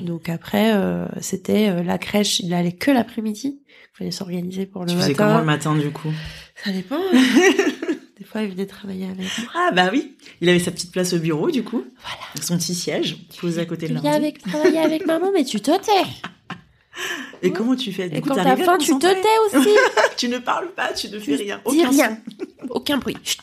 Donc après, euh, c'était euh, la crèche, il allait que l'après-midi. Il fallait s'organiser pour le Tu faisais matin. comment le matin du coup? Ça dépend. hein. Fois, il venait travailler avec moi. Ah bah oui, il avait sa petite place au bureau du coup. Voilà. Son petit siège posé à côté Tu de l'ordi. avec, travailler avec maman, mais tu te tais. Et comment tu fais? Du Et coup, quand t'as faim, tu te tais aussi. Tu ne parles pas, tu ne fais rien. Dis Aucun rien. Aucun bruit. Chut.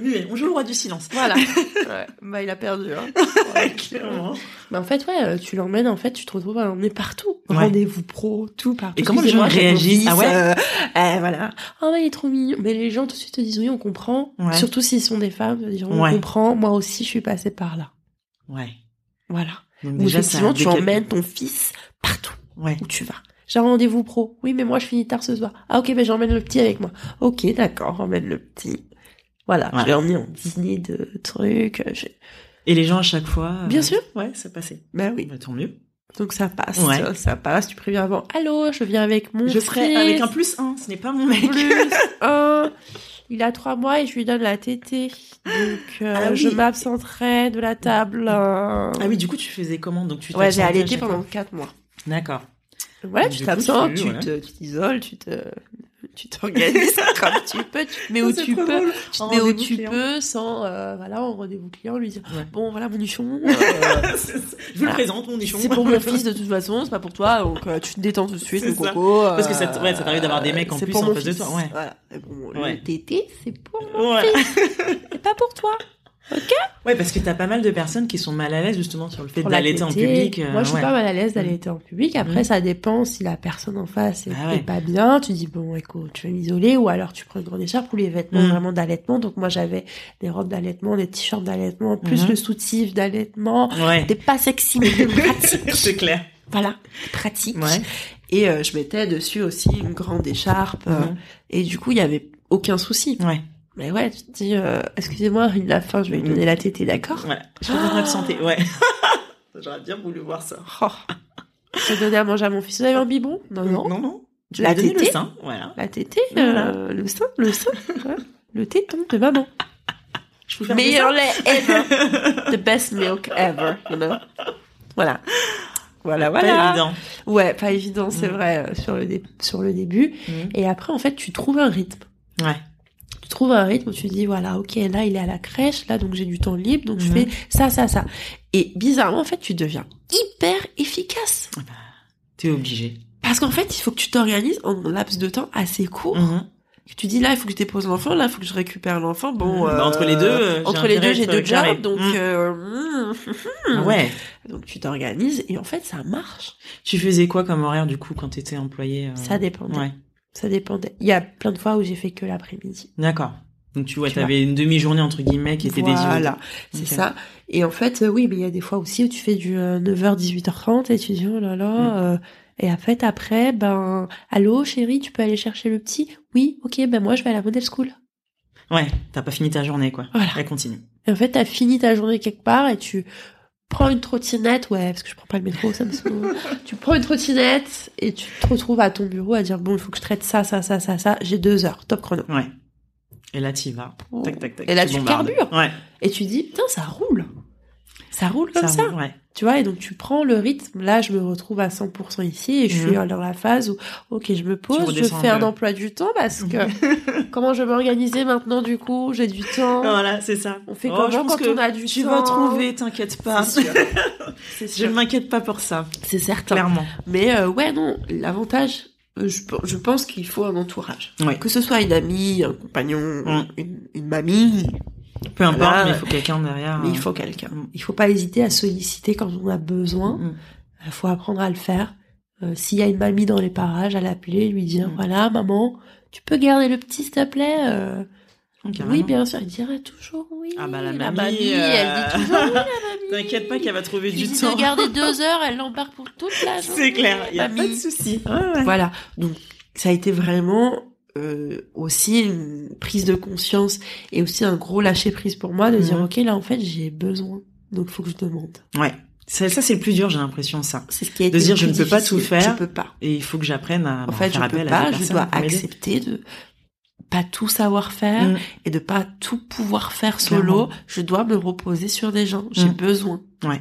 Muet. On joue le roi du silence. Voilà. Ouais. Bah, il a perdu. Hein. Clairement. Mais en fait, ouais, euh, tu l'emmènes, en fait, tu te retrouves à l'emmener partout. Ouais. Rendez-vous pro, tout partout. Et comment les gens réagissent Ah ouais euh, euh, voilà. Oh, mais il est trop mignon. Mais les gens tout de suite te disent oui, on comprend. Ouais. Surtout s'ils sont des femmes, ils diront Ouais. on comprend. Moi aussi, je suis passée par là. Ouais. Voilà. Donc Ou déjà, effectivement, tu emmènes ton fils partout Ouais. où tu vas. J'ai un rendez-vous pro. Oui, mais moi, je finis tard ce soir. Ah, ok, ben j'emmène le petit avec moi. Ok, d'accord, emmène le petit. Voilà, Ouais. je l'ai emmené en dîner de trucs. Et les gens à chaque fois. euh, Bien sûr. Ouais, ça passait. Ben oui. Bah, tant mieux. Donc ça passe, Ouais. ça passe. Tu préviens avant. Allô, je viens avec mon Je fils. avec un plus un. Ce n'est pas mon mec. plus un. Il a trois mois et je lui donne la tétée. Donc euh, Ah oui. je m'absenterai de la table. euh. Ah oui, du coup, tu faisais comment? Donc tu Ouais, j'ai allaité pendant quatre mois. D'accord. Voilà, Donc, tu t'absentes, tu- tu voilà. te- tu t'isoles, tu te, tu t'organises comme tu peux, tu te mets où tu peux, drôle. tu te mets où tu client. peux sans, euh, voilà, en rendez-vous client, lui dire, Ouais. bon, voilà mon nichon, euh. Je vous Voilà. le présente, mon nichon. c'est pour mon fils de toute façon, c'est pas pour toi, donc euh, tu te détends tout de suite, ça. coco. Parce que ça ouais, ça t'arrive d'avoir des mecs en c'est plus pour en face de toi, ouais. Voilà. Bon, Ouais. Le tété, c'est pour mon Ouais. fils, c'est pas pour toi. Ouais, parce que t'as pas mal de personnes qui sont mal à l'aise justement sur le fait d'allaiter en public. euh, Moi, je suis ouais. pas mal à l'aise d'allaiter en public. Après, Mhm. ça dépend si la personne en face est, Ah ouais. est pas bien. Tu dis, bon, écoute, tu vas m'isoler ou alors tu prends une grande écharpe ou les vêtements Mhm. vraiment d'allaitement. Donc, moi, j'avais des robes d'allaitement, des t-shirts d'allaitement, plus Mhm. le soutif d'allaitement. Ouais. C'était pas sexy, mais pratique. C'est clair. voilà, pratique. Ouais. Et euh, je mettais dessus aussi une grande écharpe. euh, Mhm. et du coup, il y avait aucun souci. Ouais. Mais ouais, tu te dis, euh, excusez-moi, il a faim, je vais lui donner la tétée, d'accord Voilà. Je vais m'absenter. Ouais. J'aurais bien voulu voir ça. Oh. Je vais donner à manger à mon fils. Vous avez un biberon Non, non. Non, non. Tu La donné le tétée sein. Voilà. La tétée, Voilà. euh, le sein, le sein, ouais. le téton de maman. Je peux faire Meilleur lait ever. The best milk ever, you know. Voilà. Voilà, seins. Pas voilà. évident. Ouais, pas évident, c'est Mm. vrai, euh, sur le, sur le début. Mhm. Et après, en fait, tu trouves un rythme. Ouais. Tu trouves un rythme où tu dis, voilà, ok, là, il est à la crèche, là, donc j'ai du temps libre, donc je Mhm. fais ça, ça, ça. Et bizarrement, en fait, tu deviens hyper efficace. T'es obligé. Parce qu'en fait, il faut que tu t'organises en un laps de temps assez court. Mhm. tu dis là il faut que je dépose l'enfant là il faut que je récupère l'enfant bon Mmh. Bah, entre les deux, euh, entre les deux j'ai être deux carré. jobs donc Mmh. euh, mmh. Ouais. donc tu t'organises et en fait ça marche Tu faisais quoi comme horaire du coup quand t'étais employé euh, ça dépendait Ouais. Ça dépendait il y a plein de fois où j'ai fait que l'après-midi D'accord. Donc tu vois, Tu t'avais une demi-journée entre guillemets qui était dédiée. au- voilà c'est ça et en fait euh, oui mais il y a des fois aussi où tu fais du euh, 9h 18h30 et tu dis oh là là Mmh. euh, Et en fait, après, ben, allô, chérie, tu peux aller chercher le petit? Oui, ok, ben moi, je vais à la model school. Ouais, t'as pas fini ta journée, quoi. Voilà. Elle continue. Et en fait, t'as fini ta journée quelque part et tu prends une trottinette, ouais, parce que je prends pas le métro, ça me saoule. tu prends une trottinette et tu te retrouves à ton bureau à dire, bon, il faut que je traite ça, ça, ça, ça, ça, j'ai deux heures, top chrono. Ouais. Et là, t'y vas. Tac, tac, tac. Et là, tu bombardes. carbures. Ouais. Et tu dis, putain, ça roule. Ça roule comme ça. roule, Ouais. Tu vois, et donc tu prends le rythme. Là, je me retrouve à 100% ici et je Mhm. suis dans la phase où, ok, je me pose, je fais un emploi du temps parce que comment je vais m'organiser maintenant du coup, j'ai du temps. Voilà, c'est ça. On fait Oh, comment je pense quand que on a du Tu temps? vas trouver, t'inquiète pas. Sûr. Je ne m'inquiète pas pour ça. C'est certain. Clairement. Mais euh, ouais, non, l'avantage, euh, je, pe- je pense qu'il faut un entourage. Ouais. Que ce soit une amie, un compagnon, une, une mamie, Peu importe, mais il faut quelqu'un derrière. mais euh, il faut quelqu'un. Mm. Il faut pas hésiter à solliciter quand on a besoin. Mm. Il faut apprendre à le faire. Euh, S'il y a une mamie dans les parages, à l'appeler, lui dire Mm. voilà maman, tu peux garder le petit s'il te plaît. Euh, Carrément. oui bien sûr, il dirait toujours oui. Ah bah, la la mamie, euh, elle dit toujours oui la mamie. T'inquiète pas qu'elle va trouver Tu du dis temps. de garder deux heures, elle l'embarque pour toute la journée. C'est clair, il y a mamie. pas de souci. Ouais. Voilà. Donc, ça a été vraiment euh, aussi une prise de conscience et aussi un gros lâcher prise pour moi de dire ok là en fait j'ai besoin donc faut que je demande. Ouais. Ça, ça, c'est le plus dur, j'ai l'impression, ça. C'est ce qui a été De dire, je ne peux pas tout faire. Je peux pas. Et il faut que j'apprenne à En fait, faire je peux appel à pas. des Je dois accepter de pas tout savoir faire Mm. et de pas tout pouvoir faire solo. Clairement. Je dois me reposer sur des gens. J'ai Mm. besoin. Ouais.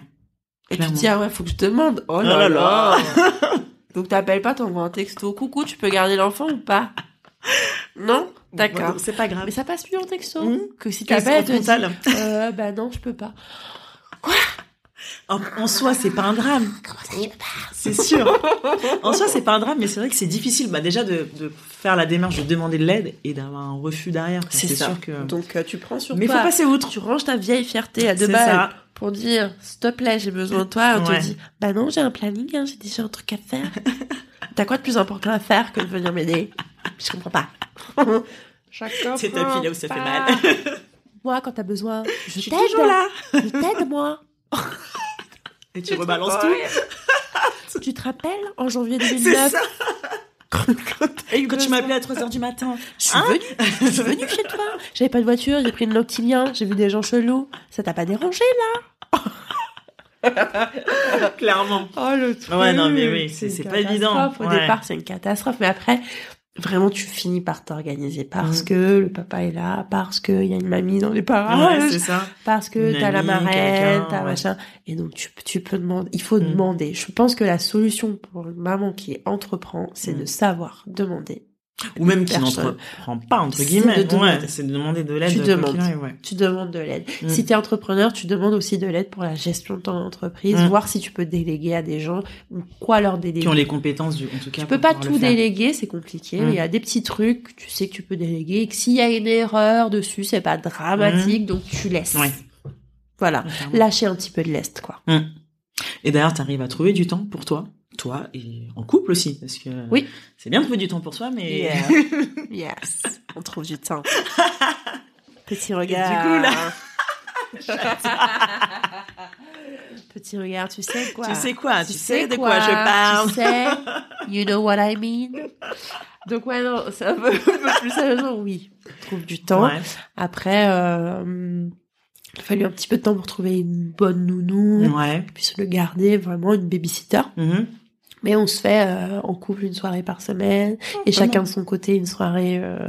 Et Clairement. tu te dis ah ouais faut que je demande. Oh Oh là là là. là. Donc t'appelles pas, t'envoies un texto. Coucou, tu peux garder l'enfant ou pas? Non? D'accord. C'est pas grave. Mais ça passe plus en texto. Mmh. Que si t'appelles, elle te en dit, euh, bah non, je peux pas. En, en soi, c'est pas un drame. C'est sûr. en soi, c'est pas un drame, mais c'est vrai que c'est difficile, bah, déjà de, de faire la démarche de demander de l'aide et d'avoir un refus derrière. C'est ça. sûr que. Donc euh, tu prends sur Mais faut toi. passer outre. Tu ranges ta vieille fierté à deux balles ça. pour dire s'il te plaît, j'ai besoin de toi. On Ouais. te dit bah non, j'ai un planning, hein, j'ai déjà un truc à faire. T'as quoi de plus important à faire que de venir m'aider? Je comprends pas. C'est tapis là où ça fait mal. Moi, quand t'as besoin, je, Je t'aide. toujours là. Je t'aide, moi. Et tu rebalances tout? Tu te rappelles en janvier C'est 2009 ça. quand eu Quand tu m'appelais à 3h du matin. Je suis Hein? Venue, je suis venue chez toi. J'avais pas de voiture, j'ai pris une Loctilien, j'ai vu des gens chelous. Ça t'a pas dérangé Clairement. Oh le truc. Ouais, non, mais oui, c'est- pas évident. Au Ouais. départ, c'est une catastrophe, mais après, vraiment, tu finis par t'organiser parce Mhm. que le papa est là, parce qu'il y a une mamie dans les Ouais, parages, c'est ça. parce que t'as la marraine, t'as ouais. machin. Et donc, tu, tu peux demander, il faut Mhm. demander. Je pense que la solution pour une maman qui entreprend, c'est Mhm. de savoir demander. Ou même qui Personne. n'entreprend pas, entre C'est guillemets. de demander. Ouais, c'est de demander de l'aide. Tu ouais. Tu demandes de l'aide. Mm. Si tu es entrepreneur, tu demandes aussi de l'aide pour la gestion de ton entreprise, Mm. voir si tu peux déléguer à des gens ou quoi leur déléguer. Qui ont les compétences, du, en tout cas. Tu peux pas tout déléguer, c'est compliqué. Mm. Il y a des petits trucs, tu sais que tu peux déléguer. Et que s'il y a une erreur dessus, c'est pas dramatique, donc tu laisses. Ouais. Voilà. Lâcher un petit peu de lest, quoi. Et d'ailleurs, t'arrives à trouver du temps pour toi, toi et en couple aussi, parce que Oui. c'est bien de trouver du temps pour soi, mais Yeah. yes. On trouve du temps. Petit Et regard. du coup, là- Petit regard, tu sais quoi? Tu sais quoi, tu, sais, de quoi, je parle. Tu sais, you know what I mean? Donc ouais, non, c'est un peu, plus sérieusement, oui. On trouve du temps. Ouais. Après, euh, il a fallu un petit peu de temps pour trouver une bonne nounou, Ouais. puis se le garder, vraiment une babysitter. Mhm. Mais on se fait euh, en couple une soirée par semaine, et pas chacun de son côté une soirée, euh,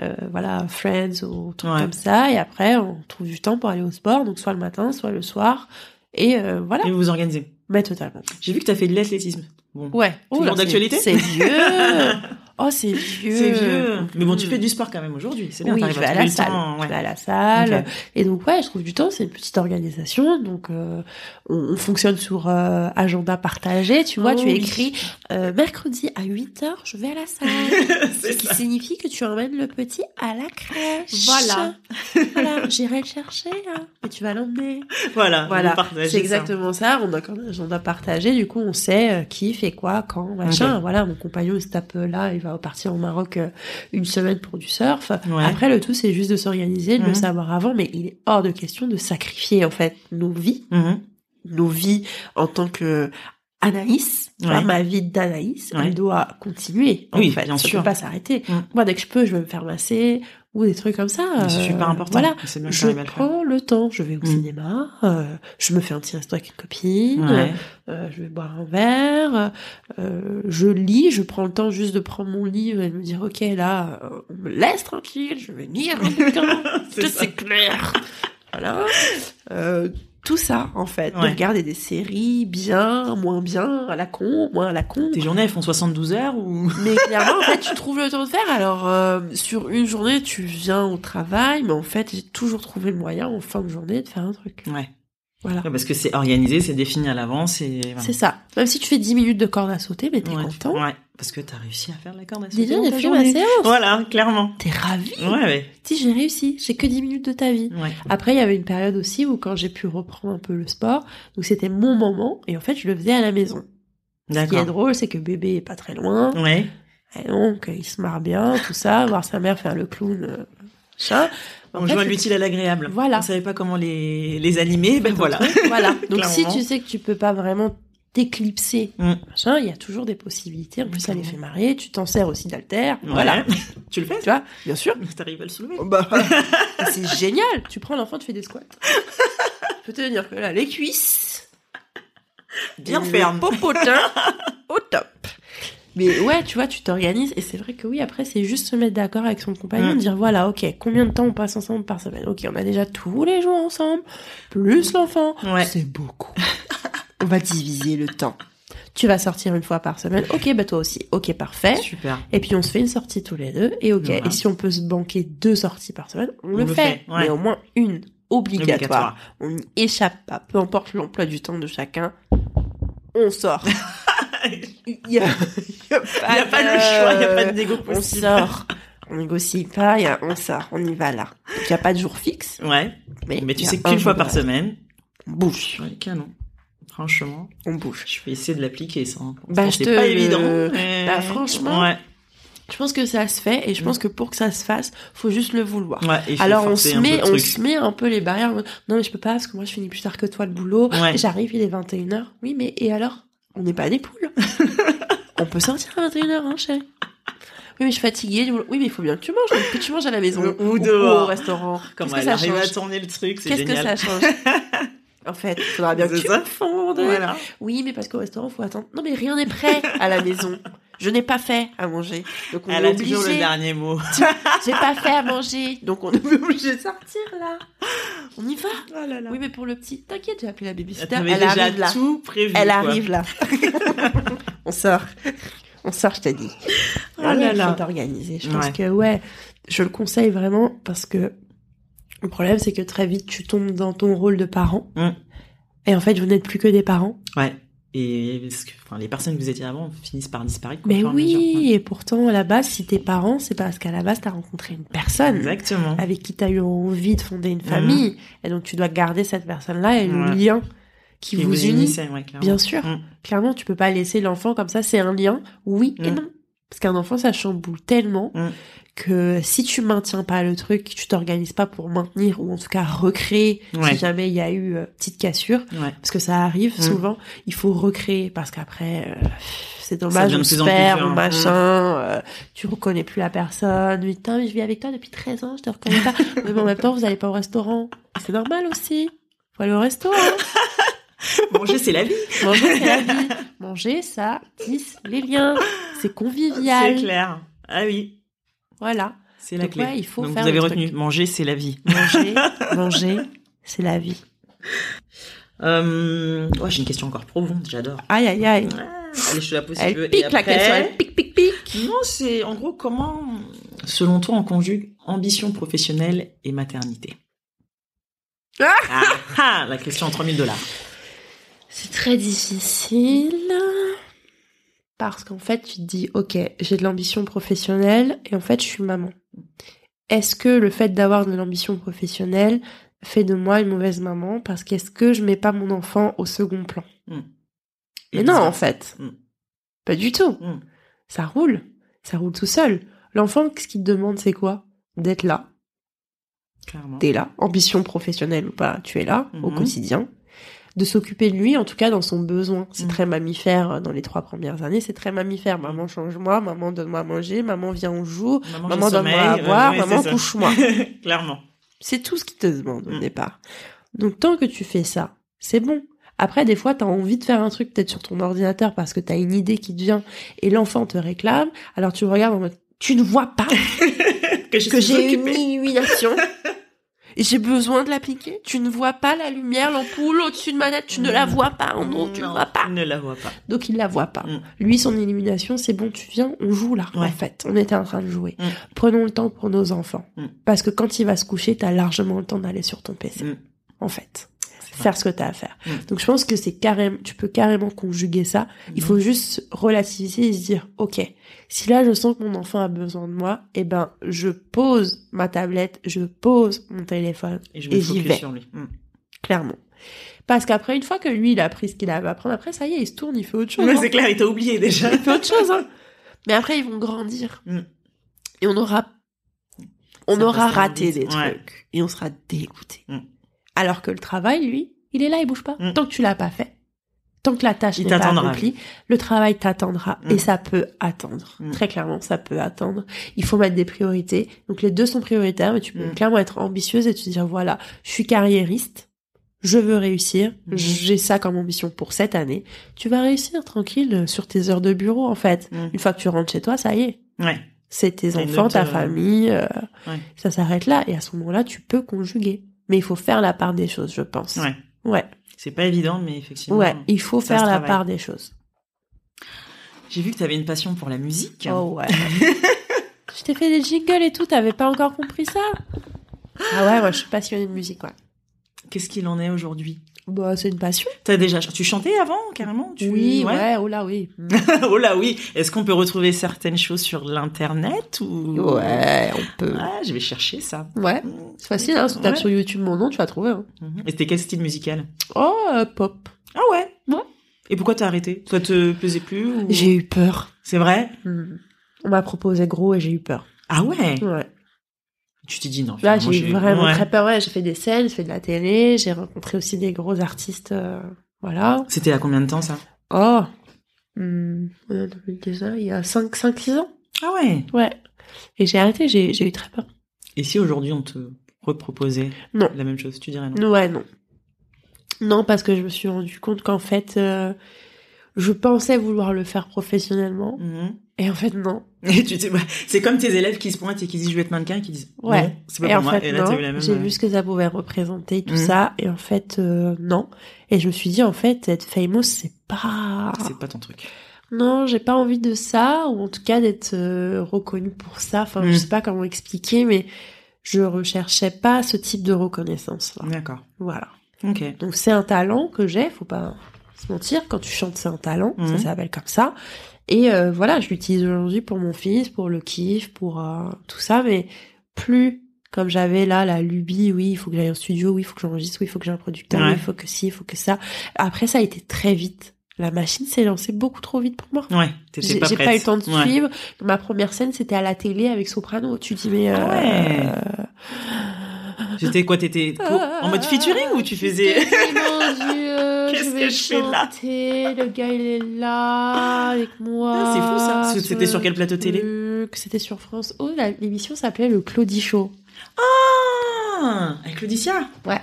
euh, voilà, friends ou Ouais. comme ça. Et après, on trouve du temps pour aller au sport, donc soit le matin, soit le soir. Et euh, voilà, Et vous vous organisez. mais totalement. J'ai vu que t'as fait de l'athlétisme. Bon. Ouais. Toujours d'actualité C'est vieux. oh, c'est vieux. C'est vieux. Mais bon, tu fais du sport quand même aujourd'hui. C'est bien, Oui, je vais à la le salle. temps, Je vais à la salle. Et donc, ouais, je trouve du temps. C'est une petite organisation. Donc, euh, on, on fonctionne sur euh, agenda partagé. Tu vois, Oh tu oui. écris euh, mercredi à 8 heures, je vais à la salle. Ce c'est qui ça. signifie que tu emmènes le petit à la crèche. Voilà. voilà, j'irai le chercher, hein, et tu vas l'emmener. Voilà. Voilà, c'est ça. exactement ça. On a quand même un agenda partagé. Du coup, on sait qui fait quoi, quand, machin. Voilà, mon compagnon, il se tape là, il va partir au Maroc euh, une semaine pour du surf. Ouais. Après, le tout, c'est juste de s'organiser, de le Mhm. savoir avant, mais il est hors de question de sacrifier, en fait, nos vies, Mhm. nos vies en tant que Anaïs, ma vie d'Anaïs, Ouais. elle doit continuer. En Oui, fait, bien ça sûr. peut pas s'arrêter. Mm. Moi, dès que je peux, je vais me faire masser ou des trucs comme ça. C'est euh, super important. Voilà. Bien Je prends le temps. Je vais au Mm. cinéma. euh, je me fais un petit resto avec une copine. Ouais. euh, je vais boire un verre. euh, je lis. Je prends le temps juste de prendre mon livre et de me dire, ok, là, on me laisse tranquille. Je vais lire un bouquin. C'est clair. Voilà. Tout ça, en fait. De regarder des séries bien, moins bien, à la con, moins à la con. Tes journées, elles font 72 heures ou? Mais clairement, en fait, tu trouves le temps de faire. Alors, euh, sur une journée, tu viens au travail, mais en fait, j'ai toujours trouvé le moyen, en fin de journée, de faire un truc. Ouais. Voilà. Ouais, Parce que c'est organisé, c'est défini à l'avance et voilà. C'est ça. Même si tu fais 10 minutes de corde à sauter, mais t'es Ouais, content. Ouais. Parce que t'as réussi à faire de la corde à sauter Déjà, j'ai fait ma séance. Voilà, clairement. T'es ravi. Ouais, ouais. Si, j'ai réussi. J'ai que 10 minutes de ta vie. Ouais. Après, il y avait une période aussi où quand j'ai pu reprendre un peu le sport, donc c'était mon moment, et en fait, je le faisais à la maison. Ce qui est D'accord. drôle, c'est que bébé est pas très loin, Ouais. et donc il se marre bien, tout ça, voir sa mère faire le clown, euh, machin. En On fait, joue à c'est- l'utile à l'agréable. Voilà. On savait pas comment les, les animer, ben voilà. voilà. Donc si tu sais que tu peux pas vraiment t'éclipser, Mm. machin, il y a toujours des possibilités. En plus, ça les fait marrer. Tu t'en sers aussi d'alter. Ouais. Voilà. tu le fais Tu vois, bien sûr. T'arrives à le soulever Bah, c'est génial. Tu prends l'enfant, tu fais des squats. Je peux te dire que là, les cuisses, Bien et ferme. le popotin, au top. Mais ouais, tu vois, tu t'organises et c'est vrai que oui, après, c'est juste se mettre d'accord avec son compagnon, Mm. dire voilà, ok, combien de temps on passe ensemble par semaine? Ok, on a déjà tous les jours ensemble, plus l'enfant. Ouais. C'est beaucoup. on va diviser le temps. Tu vas sortir une fois par semaine. Ok, bah toi aussi. Ok, parfait. Super. Et puis on se fait une sortie tous les deux. Et ok, Voilà. et si on peut se banquer deux sorties par semaine, on, On le, le fait. fait, ouais. Mais au moins une obligatoire. Obligatoire. On n'y échappe pas. Peu importe l'emploi du temps de chacun. On sort. Il y a, il y a Il n'y a pas le choix, il n'y a pas de négo On sort. On négocie pas, y a, on sort, on y va là. Il n'y a pas de jour fixe, Ouais. mais, Mais tu y sais un qu'une fois par de- semaine. On bouge, Ouais, canon. Franchement, on bouge. je vais essayer de l'appliquer ça. hein. Bah, c'est pas évident. mais- Bah, franchement, Ouais. Je pense que ça se fait, et je pense que pour que ça se fasse, faut juste le vouloir. Ouais, Alors on se met, on se met un peu les barrières. Non mais je peux pas parce que moi je finis plus tard que toi le boulot. Ouais. J'arrive, il est 21h. Oui mais et alors? On n'est pas des poules. on peut sortir à 21h, hein, chérie. Oui mais je suis fatiguée. Oui mais il faut bien que tu manges. Que tu manges à la maison Ou dehors. au restaurant. Comment Qu'est-ce que elle ça arrive à change tourner le truc, c'est Qu'est-ce que ça change En fait, il faudra bien que tu fondes. Voilà. Oui mais parce qu'au restaurant faut attendre. Non mais rien n'est prêt à la maison. Je n'ai pas fait à manger. Donc on Elle est a obligé. toujours le dernier mot. J'ai pas fait à manger, donc on est obligé de sortir là. On y va. Oh là là. Oui, mais pour le petit, t'inquiète, j'ai appelé la babysitter. Elle déjà arrive là. tout prévu. Elle quoi. arrive là. on sort. On sort, je t'ai dit. Oh là là. Faut t'organiser. Je pense que ouais, je le conseille vraiment parce que le problème c'est que très vite tu tombes dans ton rôle de parent. Mm. Et en fait, vous n'êtes plus que des parents. Ouais. Et parce que, enfin, les personnes que vous étiez avant finissent par disparaître. Mais oui, et pourtant à la base, si t'es parent, c'est parce qu'à la base t'as rencontré une personne. Exactement. avec qui tu as eu envie de fonder une famille. Et donc, tu dois garder cette personne-là et le. Ouais. lien qui, Qui vous, unit. ouais. Bien sûr. Mm. Clairement, tu peux pas laisser l'enfant comme ça. C'est un lien, oui et Mhm. non. Parce qu'un enfant, ça chamboule tellement Mhm. que si tu maintiens pas le truc, tu t'organises pas pour maintenir ou en tout cas recréer Ouais. si jamais il y a eu euh, petite cassure, Ouais. parce que ça arrive souvent, il faut recréer parce qu'après euh, c'est dommage, on se perd, dur. ou machin, euh, tu reconnais plus la personne, putain mais je vis avec toi depuis 13 ans, je te reconnais pas. mais en même temps, vous allez pas au restaurant. C'est normal aussi. Faut aller au resto. Hein. Manger, c'est la vie. Manger, c'est la vie. Manger, ça tisse les liens. C'est convivial. C'est clair. Ah oui, Voilà. c'est la Donc clé. ouais, il faut Donc faire vous avez retenu, truc. manger, c'est la vie. Manger, manger, c'est la vie. Euh... Ouais, j'ai une question encore profonde, j'adore. Aïe, aïe, aïe. Allez, je te la pose si tu Elle. Et pique la question. Elle pique, pique, pique. Non, c'est en gros comment, selon toi, on conjugue ambition professionnelle et maternité? Ah ah, ah, la question en 3000 dollars. C'est très difficile. Parce qu'en fait, tu te dis, ok, j'ai de l'ambition professionnelle et en fait, je suis maman. Est-ce que le fait d'avoir de l'ambition professionnelle fait de moi une mauvaise maman? Parce qu'est-ce que je mets pas mon enfant au second plan? Mais non, en fait. Mm. Pas du tout. Mm. Ça roule. Ça roule tout seul. L'enfant, ce qu'il te demande, c'est quoi? D'être là. Clairement. T'es là. Ambition professionnelle ou pas, tu es là au Mhm. quotidien. De s'occuper de lui, en tout cas dans son besoin. C'est Mm. très mammifère euh, dans les trois premières années, c'est très mammifère. Maman change-moi, maman donne-moi à manger, maman vient on joue, Maman, donne-moi à boire, Ouais, maman couche-moi. Clairement. C'est tout ce qu'il te demande au Mm. départ. Donc tant que tu fais ça, c'est bon. Après, des fois, t'as envie de faire un truc peut-être sur ton ordinateur parce que t'as une idée qui te vient et l'enfant te réclame. Alors tu regardes en mode, tu ne vois pas que j'ai une occupée. j'ai besoin de l'appliquer. Tu ne vois pas la lumière, l'ampoule au-dessus de ma tête. Tu ne la vois pas. En gros, tu ne vois pas. Ne la vois pas. Donc il la voit pas. Mm. Lui, son illumination, c'est bon, tu viens, on joue là. Ouais. En fait, on était en train de jouer. Mm. Prenons le temps pour nos enfants. Mm. Parce que quand il va se coucher, t'as largement le temps d'aller sur ton PC. Mm. En fait. Faire ce que t'as à faire. Mm. Donc je pense que c'est carrément, tu peux carrément conjuguer ça. Il Mm. faut juste relativiser et se dire, ok, si là je sens que mon enfant a besoin de moi, eh ben je pose ma tablette, je pose mon téléphone Et je me et j'y vais sur lui. Mm. clairement. Parce qu'après, une fois que lui, il a appris ce qu'il avait à apprendre, après, ça y est, il se tourne, il fait autre chose. Hein. c'est clair, il t'a oublié déjà. Il fait autre chose, hein. Mais après, ils vont grandir. Et on aura, on Ça aura raté des Ouais. trucs. Et on sera dégoûté. Alors que le travail, lui, il est là, il bouge pas. Mm. Tant que tu l'as pas fait. Tant que la tâche n'est pas accomplie, le travail t'attendra. Mm. Et ça peut attendre. Mm. Très clairement, ça peut attendre. Il faut mettre des priorités. Donc les deux sont prioritaires, mais tu peux clairement être ambitieuse et te dire, voilà, je suis carriériste. Je veux réussir. J'ai ça comme ambition pour cette année. Tu vas réussir tranquille sur tes heures de bureau, en fait. Une fois que tu rentres chez toi, ça y est. Ouais. C'est tes enfants, ta euh, famille, euh, Ouais. ça s'arrête là. Et à ce moment-là, tu peux conjuguer. Mais il faut faire la part des choses, je pense. Ouais. Ouais, C'est pas évident, mais effectivement. ouais. il faut faire la part des choses. J'ai vu que t'avais une passion pour la musique. Oh ouais. je t'ai fait des jingles et tout, t'avais pas encore compris ça? Ah ouais, moi je suis passionnée de musique, ouais. Qu'est-ce qu'il en est aujourd'hui? Bah, c'est une passion. T'as déjà, tu chantais avant carrément? Tu... Oui, ouais, oh là, oui. oh là oui. Est-ce qu'on peut retrouver certaines choses sur l'internet ou Ouais, on peut. Ah, je vais chercher ça. Ouais, c'est facile, hein. Si tu tapes Ouais. sur YouTube mon nom, tu vas trouver. Hein. Mhm. Et c'était quel style musical? Oh, euh, pop. Ah ouais? Ouais. Et pourquoi t'as arrêté? Ça te plaisait plus ou... J'ai eu peur. C'est vrai? Hmm. On m'a proposé gros et j'ai eu peur. Ah ouais? Ouais. Tu t'es dit non. Là, j'ai eu vraiment Ouais. très peur. Ouais, j'ai fait des scènes, j'ai fait de la télé, j'ai rencontré aussi des gros artistes. euh, voilà. C'était à combien de temps ça? Oh a déjà, il y a 5, 5, 6 ans. Ah ouais? Ouais. Et j'ai arrêté, j'ai j'ai eu très peur. Et si aujourd'hui on te reproposait Non. la même chose, tu dirais non? Ouais, non. Non, parce que je me suis rendu compte qu'en fait, euh, je pensais vouloir le faire professionnellement. Mhm. Et en fait, non. Et tu c'est comme tes élèves qui se pointent et qui disent je vais être mannequin et qui disent Ouais. non, c'est pas Et pour en moi. fait, et là même. J'ai euh, vu ce que ça pouvait représenter, tout Mhm. ça. Et en fait, euh, non. Et je me suis dit, en fait, être famous, c'est pas... C'est pas ton truc. Non, j'ai pas envie de ça, ou en tout cas d'être euh, reconnue pour ça. Enfin, Mm. je sais pas comment expliquer, mais je recherchais pas ce type de reconnaissance. là. D'accord. Voilà. Ok. Donc c'est un talent que j'ai, faut pas se mentir. Quand tu chantes, c'est un talent, ça Mhm. s'appelle comme ça. Et euh, voilà, je l'utilise aujourd'hui pour mon fils, pour le kiff, pour euh, tout ça, mais plus comme j'avais là la lubie, oui, il faut que j'aille au studio, oui, il faut que j'enregistre, oui, il faut que j'ai un producteur, Ouais. oui, il faut que ci, il faut que ça. Après, ça a été très vite. La machine s'est lancée beaucoup trop vite pour moi. Ouais. T'étais J'ai pas j'ai pas eu le temps de Ouais. suivre. Ma première scène, c'était à la télé avec Soprano. Tu dis, mais... Ah ouais. Euh, J'étais quoi T'étais en mode featuring ou tu faisais mon Dieu, Qu'est-ce que je fais là le gars il est là avec moi. Ah, c'est fou, ça. C'était sur quel plateau télé. C'était sur France O. la- L'émission s'appelait le Claudie Show. Ah Avec Laudiccia Ouais.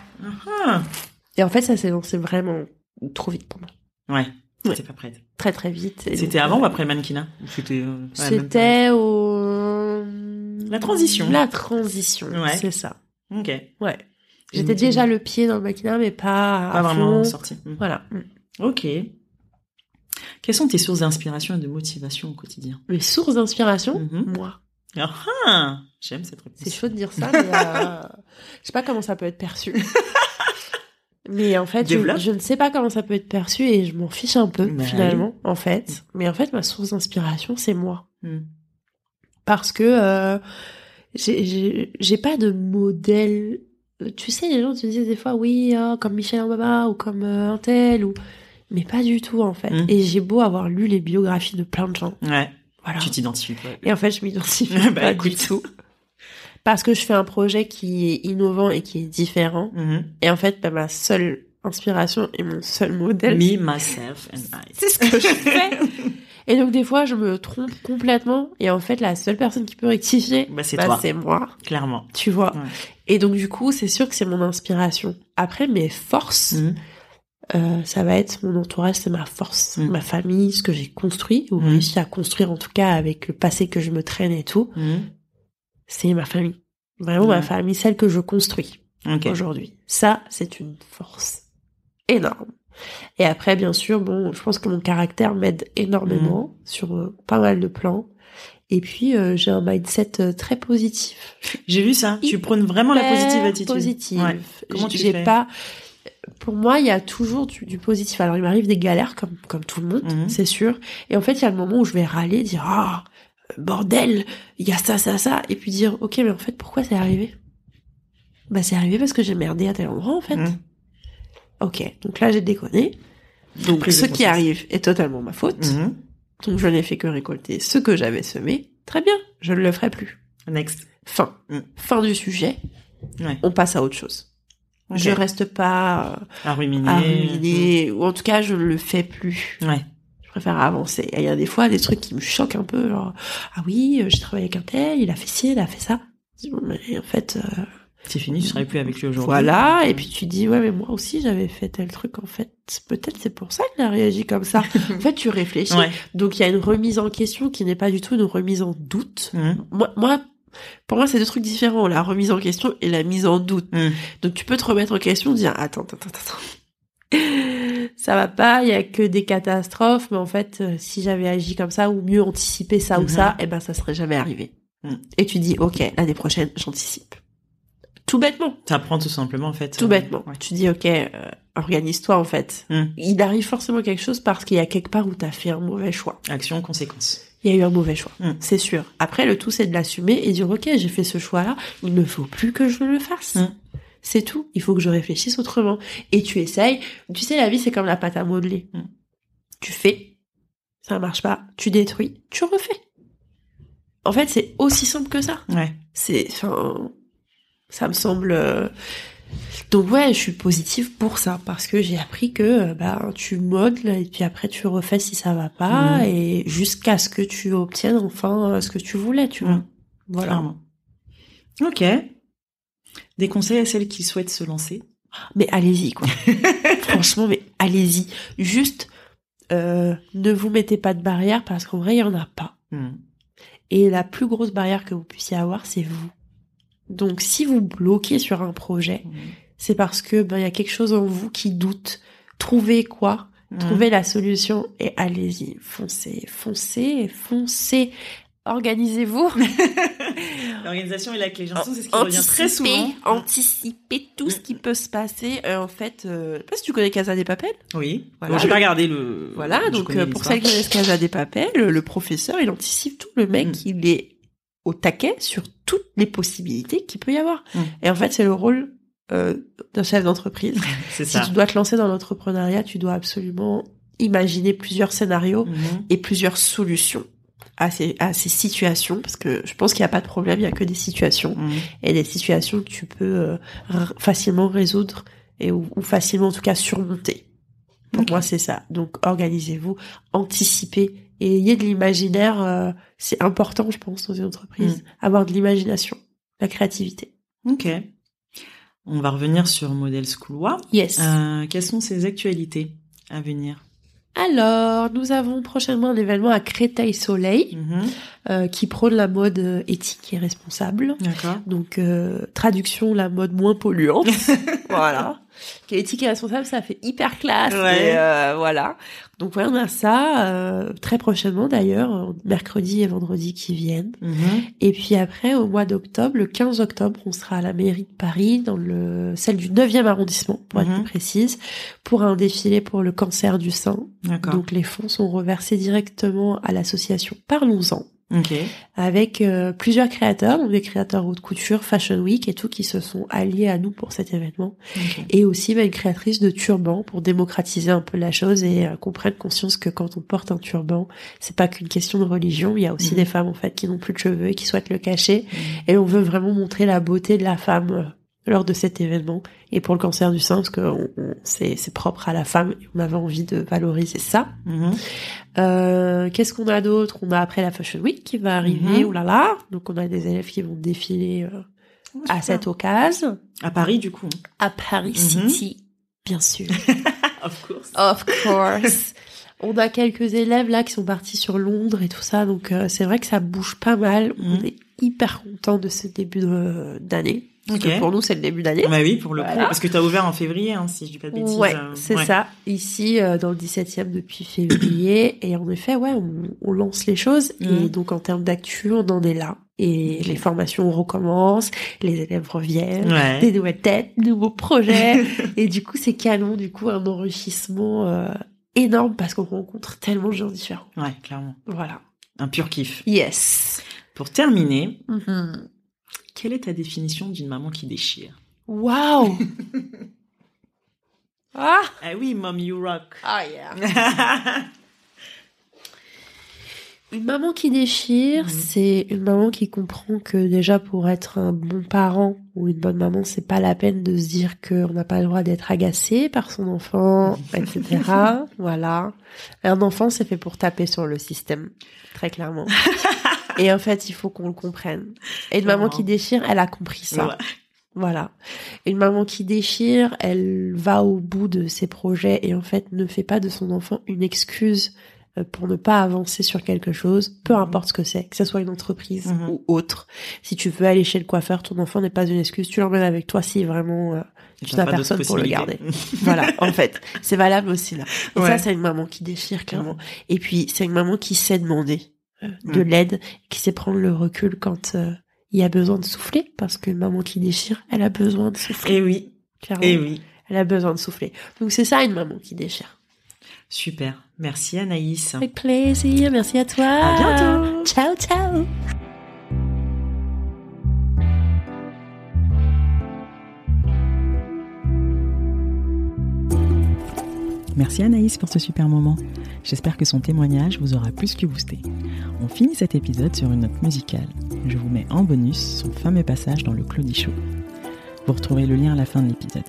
Et en fait, ça s'est lancé vraiment trop vite pour moi. Ouais. Ouais. T'étais pas prête. Très très vite. C'était avant euh, ou après le mannequinat C'était. euh, ouais. C'était au. La transition. La transition. Ouais. C'est ça. Ok. Ouais. J'étais déjà le pied dans le maquina, mais pas. Pas à vraiment fond. sorti. Mm. Voilà. Mm. Ok. Quelles sont tes sources d'inspiration et de motivation au quotidien? Mes sources d'inspiration, Mhm. moi. Ah J'aime cette réponse. C'est chaud de dire ça, mais euh, je sais pas comment ça peut être perçu. mais en fait, je, ne sais pas comment ça peut être perçu et je m'en fiche un peu finalement, en fait. Mais en fait, ma source d'inspiration, c'est moi, Mm. parce que euh, j'ai- pas de modèle. Tu sais, les gens te disent des fois, oui, oh, comme Michel Obama ou comme euh, un tel ou, mais pas du tout en fait. Mm. Et j'ai beau avoir lu les biographies de plein de gens, Ouais. voilà. Tu t'identifies pas. Et en fait, je m'identifie Bah, pas du écoute. tout. Parce que je fais un projet qui est innovant et qui est différent. Mhm. Et en fait, bah, ma seule inspiration et mon seul modèle. Me, myself and I. C'est ce que je fais. Et donc des fois, je me trompe complètement. Et en fait, la seule personne qui peut rectifier, Bah, c'est bah, c'est moi. Clairement. Tu vois. Ouais. Et donc du coup, c'est sûr que c'est mon inspiration. Après, mes forces, Mhm. euh, ça va être mon entourage, c'est ma force, Mhm. ma famille, ce que j'ai construit ou Mhm. réussi à construire en tout cas avec le passé que je me traîne et tout. C'est ma famille. Vraiment ma famille, celle que je construis aujourd'hui. Ça, c'est une force énorme. Et après, bien sûr, bon, je pense que mon caractère m'aide énormément sur euh, pas mal de plans. Et puis, euh, j'ai un mindset euh, très positif. J'ai vu ça. Tu prônes vraiment la positive attitude. Positive. Ouais. Comment tu fais pas. Pour moi, il y a toujours du, du positif. Alors, il m'arrive des galères comme comme tout le monde, Mhm. c'est sûr. Et en fait, il y a le moment où je vais râler, dire ah bordel, il y a ça, ça, ça, et puis dire ok, mais en fait, pourquoi c'est arrivé? Bah, c'est arrivé parce que j'ai merdé à tel endroit, en fait. Mhm. Ok, donc là, j'ai déconné. Donc, ce qui arrive est totalement ma faute. Mhm. Donc, je n'ai fait que récolter ce que j'avais semé. Très bien, je ne le ferai plus. Next. Fin. Mhm. Fin du sujet. Ouais. On passe à autre chose. Ok. Je reste pas euh, À ruminer. à ruminer, ou en tout cas, je ne le fais plus. Ouais. Je préfère avancer. Il y a des fois des trucs qui me choquent un peu, genre, ah oui, euh, j'ai travaillé avec un tel, il a fait ci, il a fait ça. Je dis, bon, Mais en fait, euh, C'est fini, je serai plus avec lui aujourd'hui. voilà. Et puis tu dis, ouais, mais moi aussi, j'avais fait tel truc, en fait. Peut-être c'est pour ça qu'il a réagi comme ça. en fait, tu réfléchis. Ouais. Donc, il y a une remise en question qui n'est pas du tout une remise en doute. Mhm. Moi, moi, pour moi, c'est deux trucs différents, la remise en question et la mise en doute. Mhm. Donc tu peux te remettre en question, dire attends, attends, attends, attends. Ça va pas, il y a que des catastrophes, mais en fait, euh, si j'avais agi comme ça ou mieux anticipé ça ou Mhm. ça, eh ben ça serait jamais arrivé. Et tu dis OK, l'année prochaine, j'anticipe. Tout bêtement, T'apprends tout simplement en fait. tout euh, bêtement. ouais. Tu dis OK, euh, organise-toi en fait. Mhm. Il arrive forcément quelque chose parce qu'il y a quelque part où t'as fait un mauvais choix. Action, conséquence. Il y a eu un mauvais choix, Mhm. c'est sûr. Après, le tout, c'est de l'assumer et dire, ok, j'ai fait ce choix-là, il ne faut plus que je le fasse. Mhm. C'est tout. Il faut que je réfléchisse autrement. Et tu essayes. Tu sais, la vie, c'est comme la pâte à modeler. Tu fais, ça marche pas, tu détruis, tu refais. En fait, c'est aussi simple que ça. Ouais. C'est, enfin, ça me semble. euh, Donc ouais, je suis positive pour ça parce que j'ai appris que euh, bah tu modèles et puis après tu refais si ça va pas Mhm. et jusqu'à ce que tu obtiennes enfin euh, ce que tu voulais, tu vois. Mhm. Voilà. Clairement. Ok. Des conseils à celles qui souhaitent se lancer? Mais allez-y quoi. Franchement, mais allez-y. Juste euh, ne vous mettez pas de barrière parce qu'en vrai il y en a pas. Mhm. Et la plus grosse barrière que vous puissiez avoir, c'est vous. Donc si vous bloquez sur un projet, Mhm. c'est parce que ben il y a quelque chose en vous qui doute. Trouvez quoi? Mhm. Trouvez la solution et allez-y, foncez, foncez, foncez. Organisez-vous. L'organisation est la clé. C'est ce qui revient très souvent. anticipez tout ce qui peut se passer. Euh, en fait, euh, je sais pas si tu connais Casa des Papel. Oui. Voilà. J'ai pas regardé le. Voilà, je donc euh, pour celles qui connaissent Casa des Papel, le professeur, il anticipe tout. Le mec, Mm. il est au taquet sur toutes les possibilités qu'il peut y avoir. Mm. Et en fait, c'est le rôle euh, d'un chef d'entreprise. Si ça. tu dois te lancer dans l'entrepreneuriat, tu dois absolument imaginer plusieurs scénarios Mhm. et plusieurs solutions à ces, à ces situations, parce que je pense qu'il n'y a pas de problème, il y a que des situations, Mhm. et des situations que tu peux euh, facilement résoudre, et ou, ou facilement en tout cas surmonter. Pour moi, c'est ça. Donc, organisez-vous, anticipez, et ayez de l'imaginaire, euh, c'est important, je pense, dans une entreprise, Mm. avoir de l'imagination, la créativité. Ok. On va revenir sur Model Schoolois. Yes. Euh, quelles sont ces actualités à venir? Alors, nous avons prochainement un événement à Créteil-Soleil, Mhm. euh, qui prône la mode éthique et responsable. D'accord. Donc, euh, traduction, la mode moins polluante. voilà. Qui est éthique et responsable, ça fait hyper classe. Ouais. et, euh, voilà. Donc, on a ça euh, très prochainement d'ailleurs, mercredi et vendredi qui viennent. Mhm. Et puis après, au mois d'octobre, le 15 octobre, on sera à la mairie de Paris, dans le celle du 9e arrondissement, pour être Mhm. plus précise, pour un défilé pour le cancer du sein. Donc, les fonds sont reversés directement à l'association Parlons-en Ok. avec euh, plusieurs créateurs, donc des créateurs haute couture, Fashion Week et tout, qui se sont alliés à nous pour cet événement. Et aussi bah, une créatrice de turban pour démocratiser un peu la chose et euh, qu'on prenne conscience que quand on porte un turban, c'est pas qu'une question de religion. Il y a aussi Mhm. des femmes en fait qui n'ont plus de cheveux et qui souhaitent le cacher. Mhm. Et on veut vraiment montrer la beauté de la femme euh, lors de cet événement et pour le cancer du sein parce que c'est propre à la femme on avait envie de valoriser ça. Mhm. Euh, Qu'est-ce qu'on a d'autre? On a après la Fashion Week qui va arriver, Mhm. oulala. Donc on a des élèves qui vont défiler euh, à Super. cette occasion À Paris, du coup. à Paris Mhm. City, bien sûr. Of course. Of course. On a quelques élèves là qui sont partis sur Londres et tout ça, donc euh, c'est vrai que ça bouge pas mal. On Mhm. est hyper content de ce début d'année. Pour nous, c'est le début d'année. Bah oui, pour le Voilà. coup. Parce que t'as ouvert en février, hein, si je dis pas de bêtises. Ouais, euh, c'est ouais. ça. Ici, euh, dans le 17e depuis février. et en effet, ouais, on, on lance les choses. Et Mhm. donc, en termes d'actu, on en est là. Et les formations recommencent, les élèves reviennent, Ouais. des nouvelles têtes, nouveaux projets. et du coup, c'est canon. Du coup, un enrichissement euh, énorme parce qu'on rencontre tellement de gens différents. Ouais, clairement. Voilà. Un pur kiff. Yes. Pour terminer, Mhm. Quelle est ta définition d'une maman qui déchire? Waouh. ah. Ah oui, mom, you rock. Ah yeah. Une maman qui déchire, Mhm. c'est une maman qui comprend que déjà pour être un bon parent ou une bonne maman, c'est pas la peine de se dire qu'on n'a pas le droit d'être agacé par son enfant, etc. voilà. Un enfant, c'est fait pour taper sur le système, très clairement. Et en fait, il faut qu'on le comprenne. Et une maman qui déchire, elle a compris ça. Ouais. Voilà. Une maman qui déchire, elle va au bout de ses projets et en fait ne fait pas de son enfant une excuse euh, pour ne pas avancer sur quelque chose, peu Mhm. importe ce que c'est, que ce soit une entreprise Mhm. ou autre. Si tu veux aller chez le coiffeur, ton enfant n'est pas une excuse, tu l'emmènes avec toi si vraiment euh, tu n'as personne pour le garder. voilà, en fait, c'est valable aussi là. Et Ouais. ça, c'est une maman qui déchire clairement. Et puis, c'est une maman qui sait demander de l'aide, qui sait prendre le recul quand euh, il y a besoin de souffler, parce qu'une maman qui déchire, elle a besoin de souffler. Et oui, clairement. et oui. Elle a besoin de souffler. Donc c'est ça une maman qui déchire. Super. Merci Anaïs. Avec plaisir, merci à toi. À bientôt. Ciao, ciao. Merci Anaïs pour ce super moment. J'espère que son témoignage vous aura plus que boosté. On finit cet épisode sur une note musicale. Je vous mets en bonus son fameux passage dans le Claudie Show. Vous retrouverez le lien à la fin de l'épisode.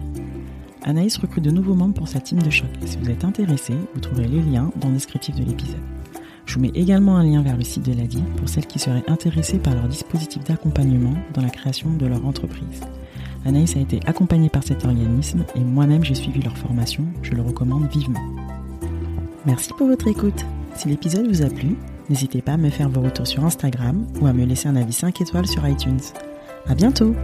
Anaïs recrute de nouveaux membres pour sa team de choc. Si vous êtes intéressé, vous trouverez les liens dans le descriptif de l'épisode. Je vous mets également un lien vers le site de l'ADI pour celles qui seraient intéressées par leur dispositif d'accompagnement dans la création de leur entreprise. Anaïs a été accompagnée par cet organisme et moi-même j'ai suivi leur formation, je le recommande vivement. Merci pour votre écoute. Si l'épisode vous a plu, n'hésitez pas à me faire vos retours sur Instagram ou à me laisser un avis 5 étoiles sur iTunes. À bientôt!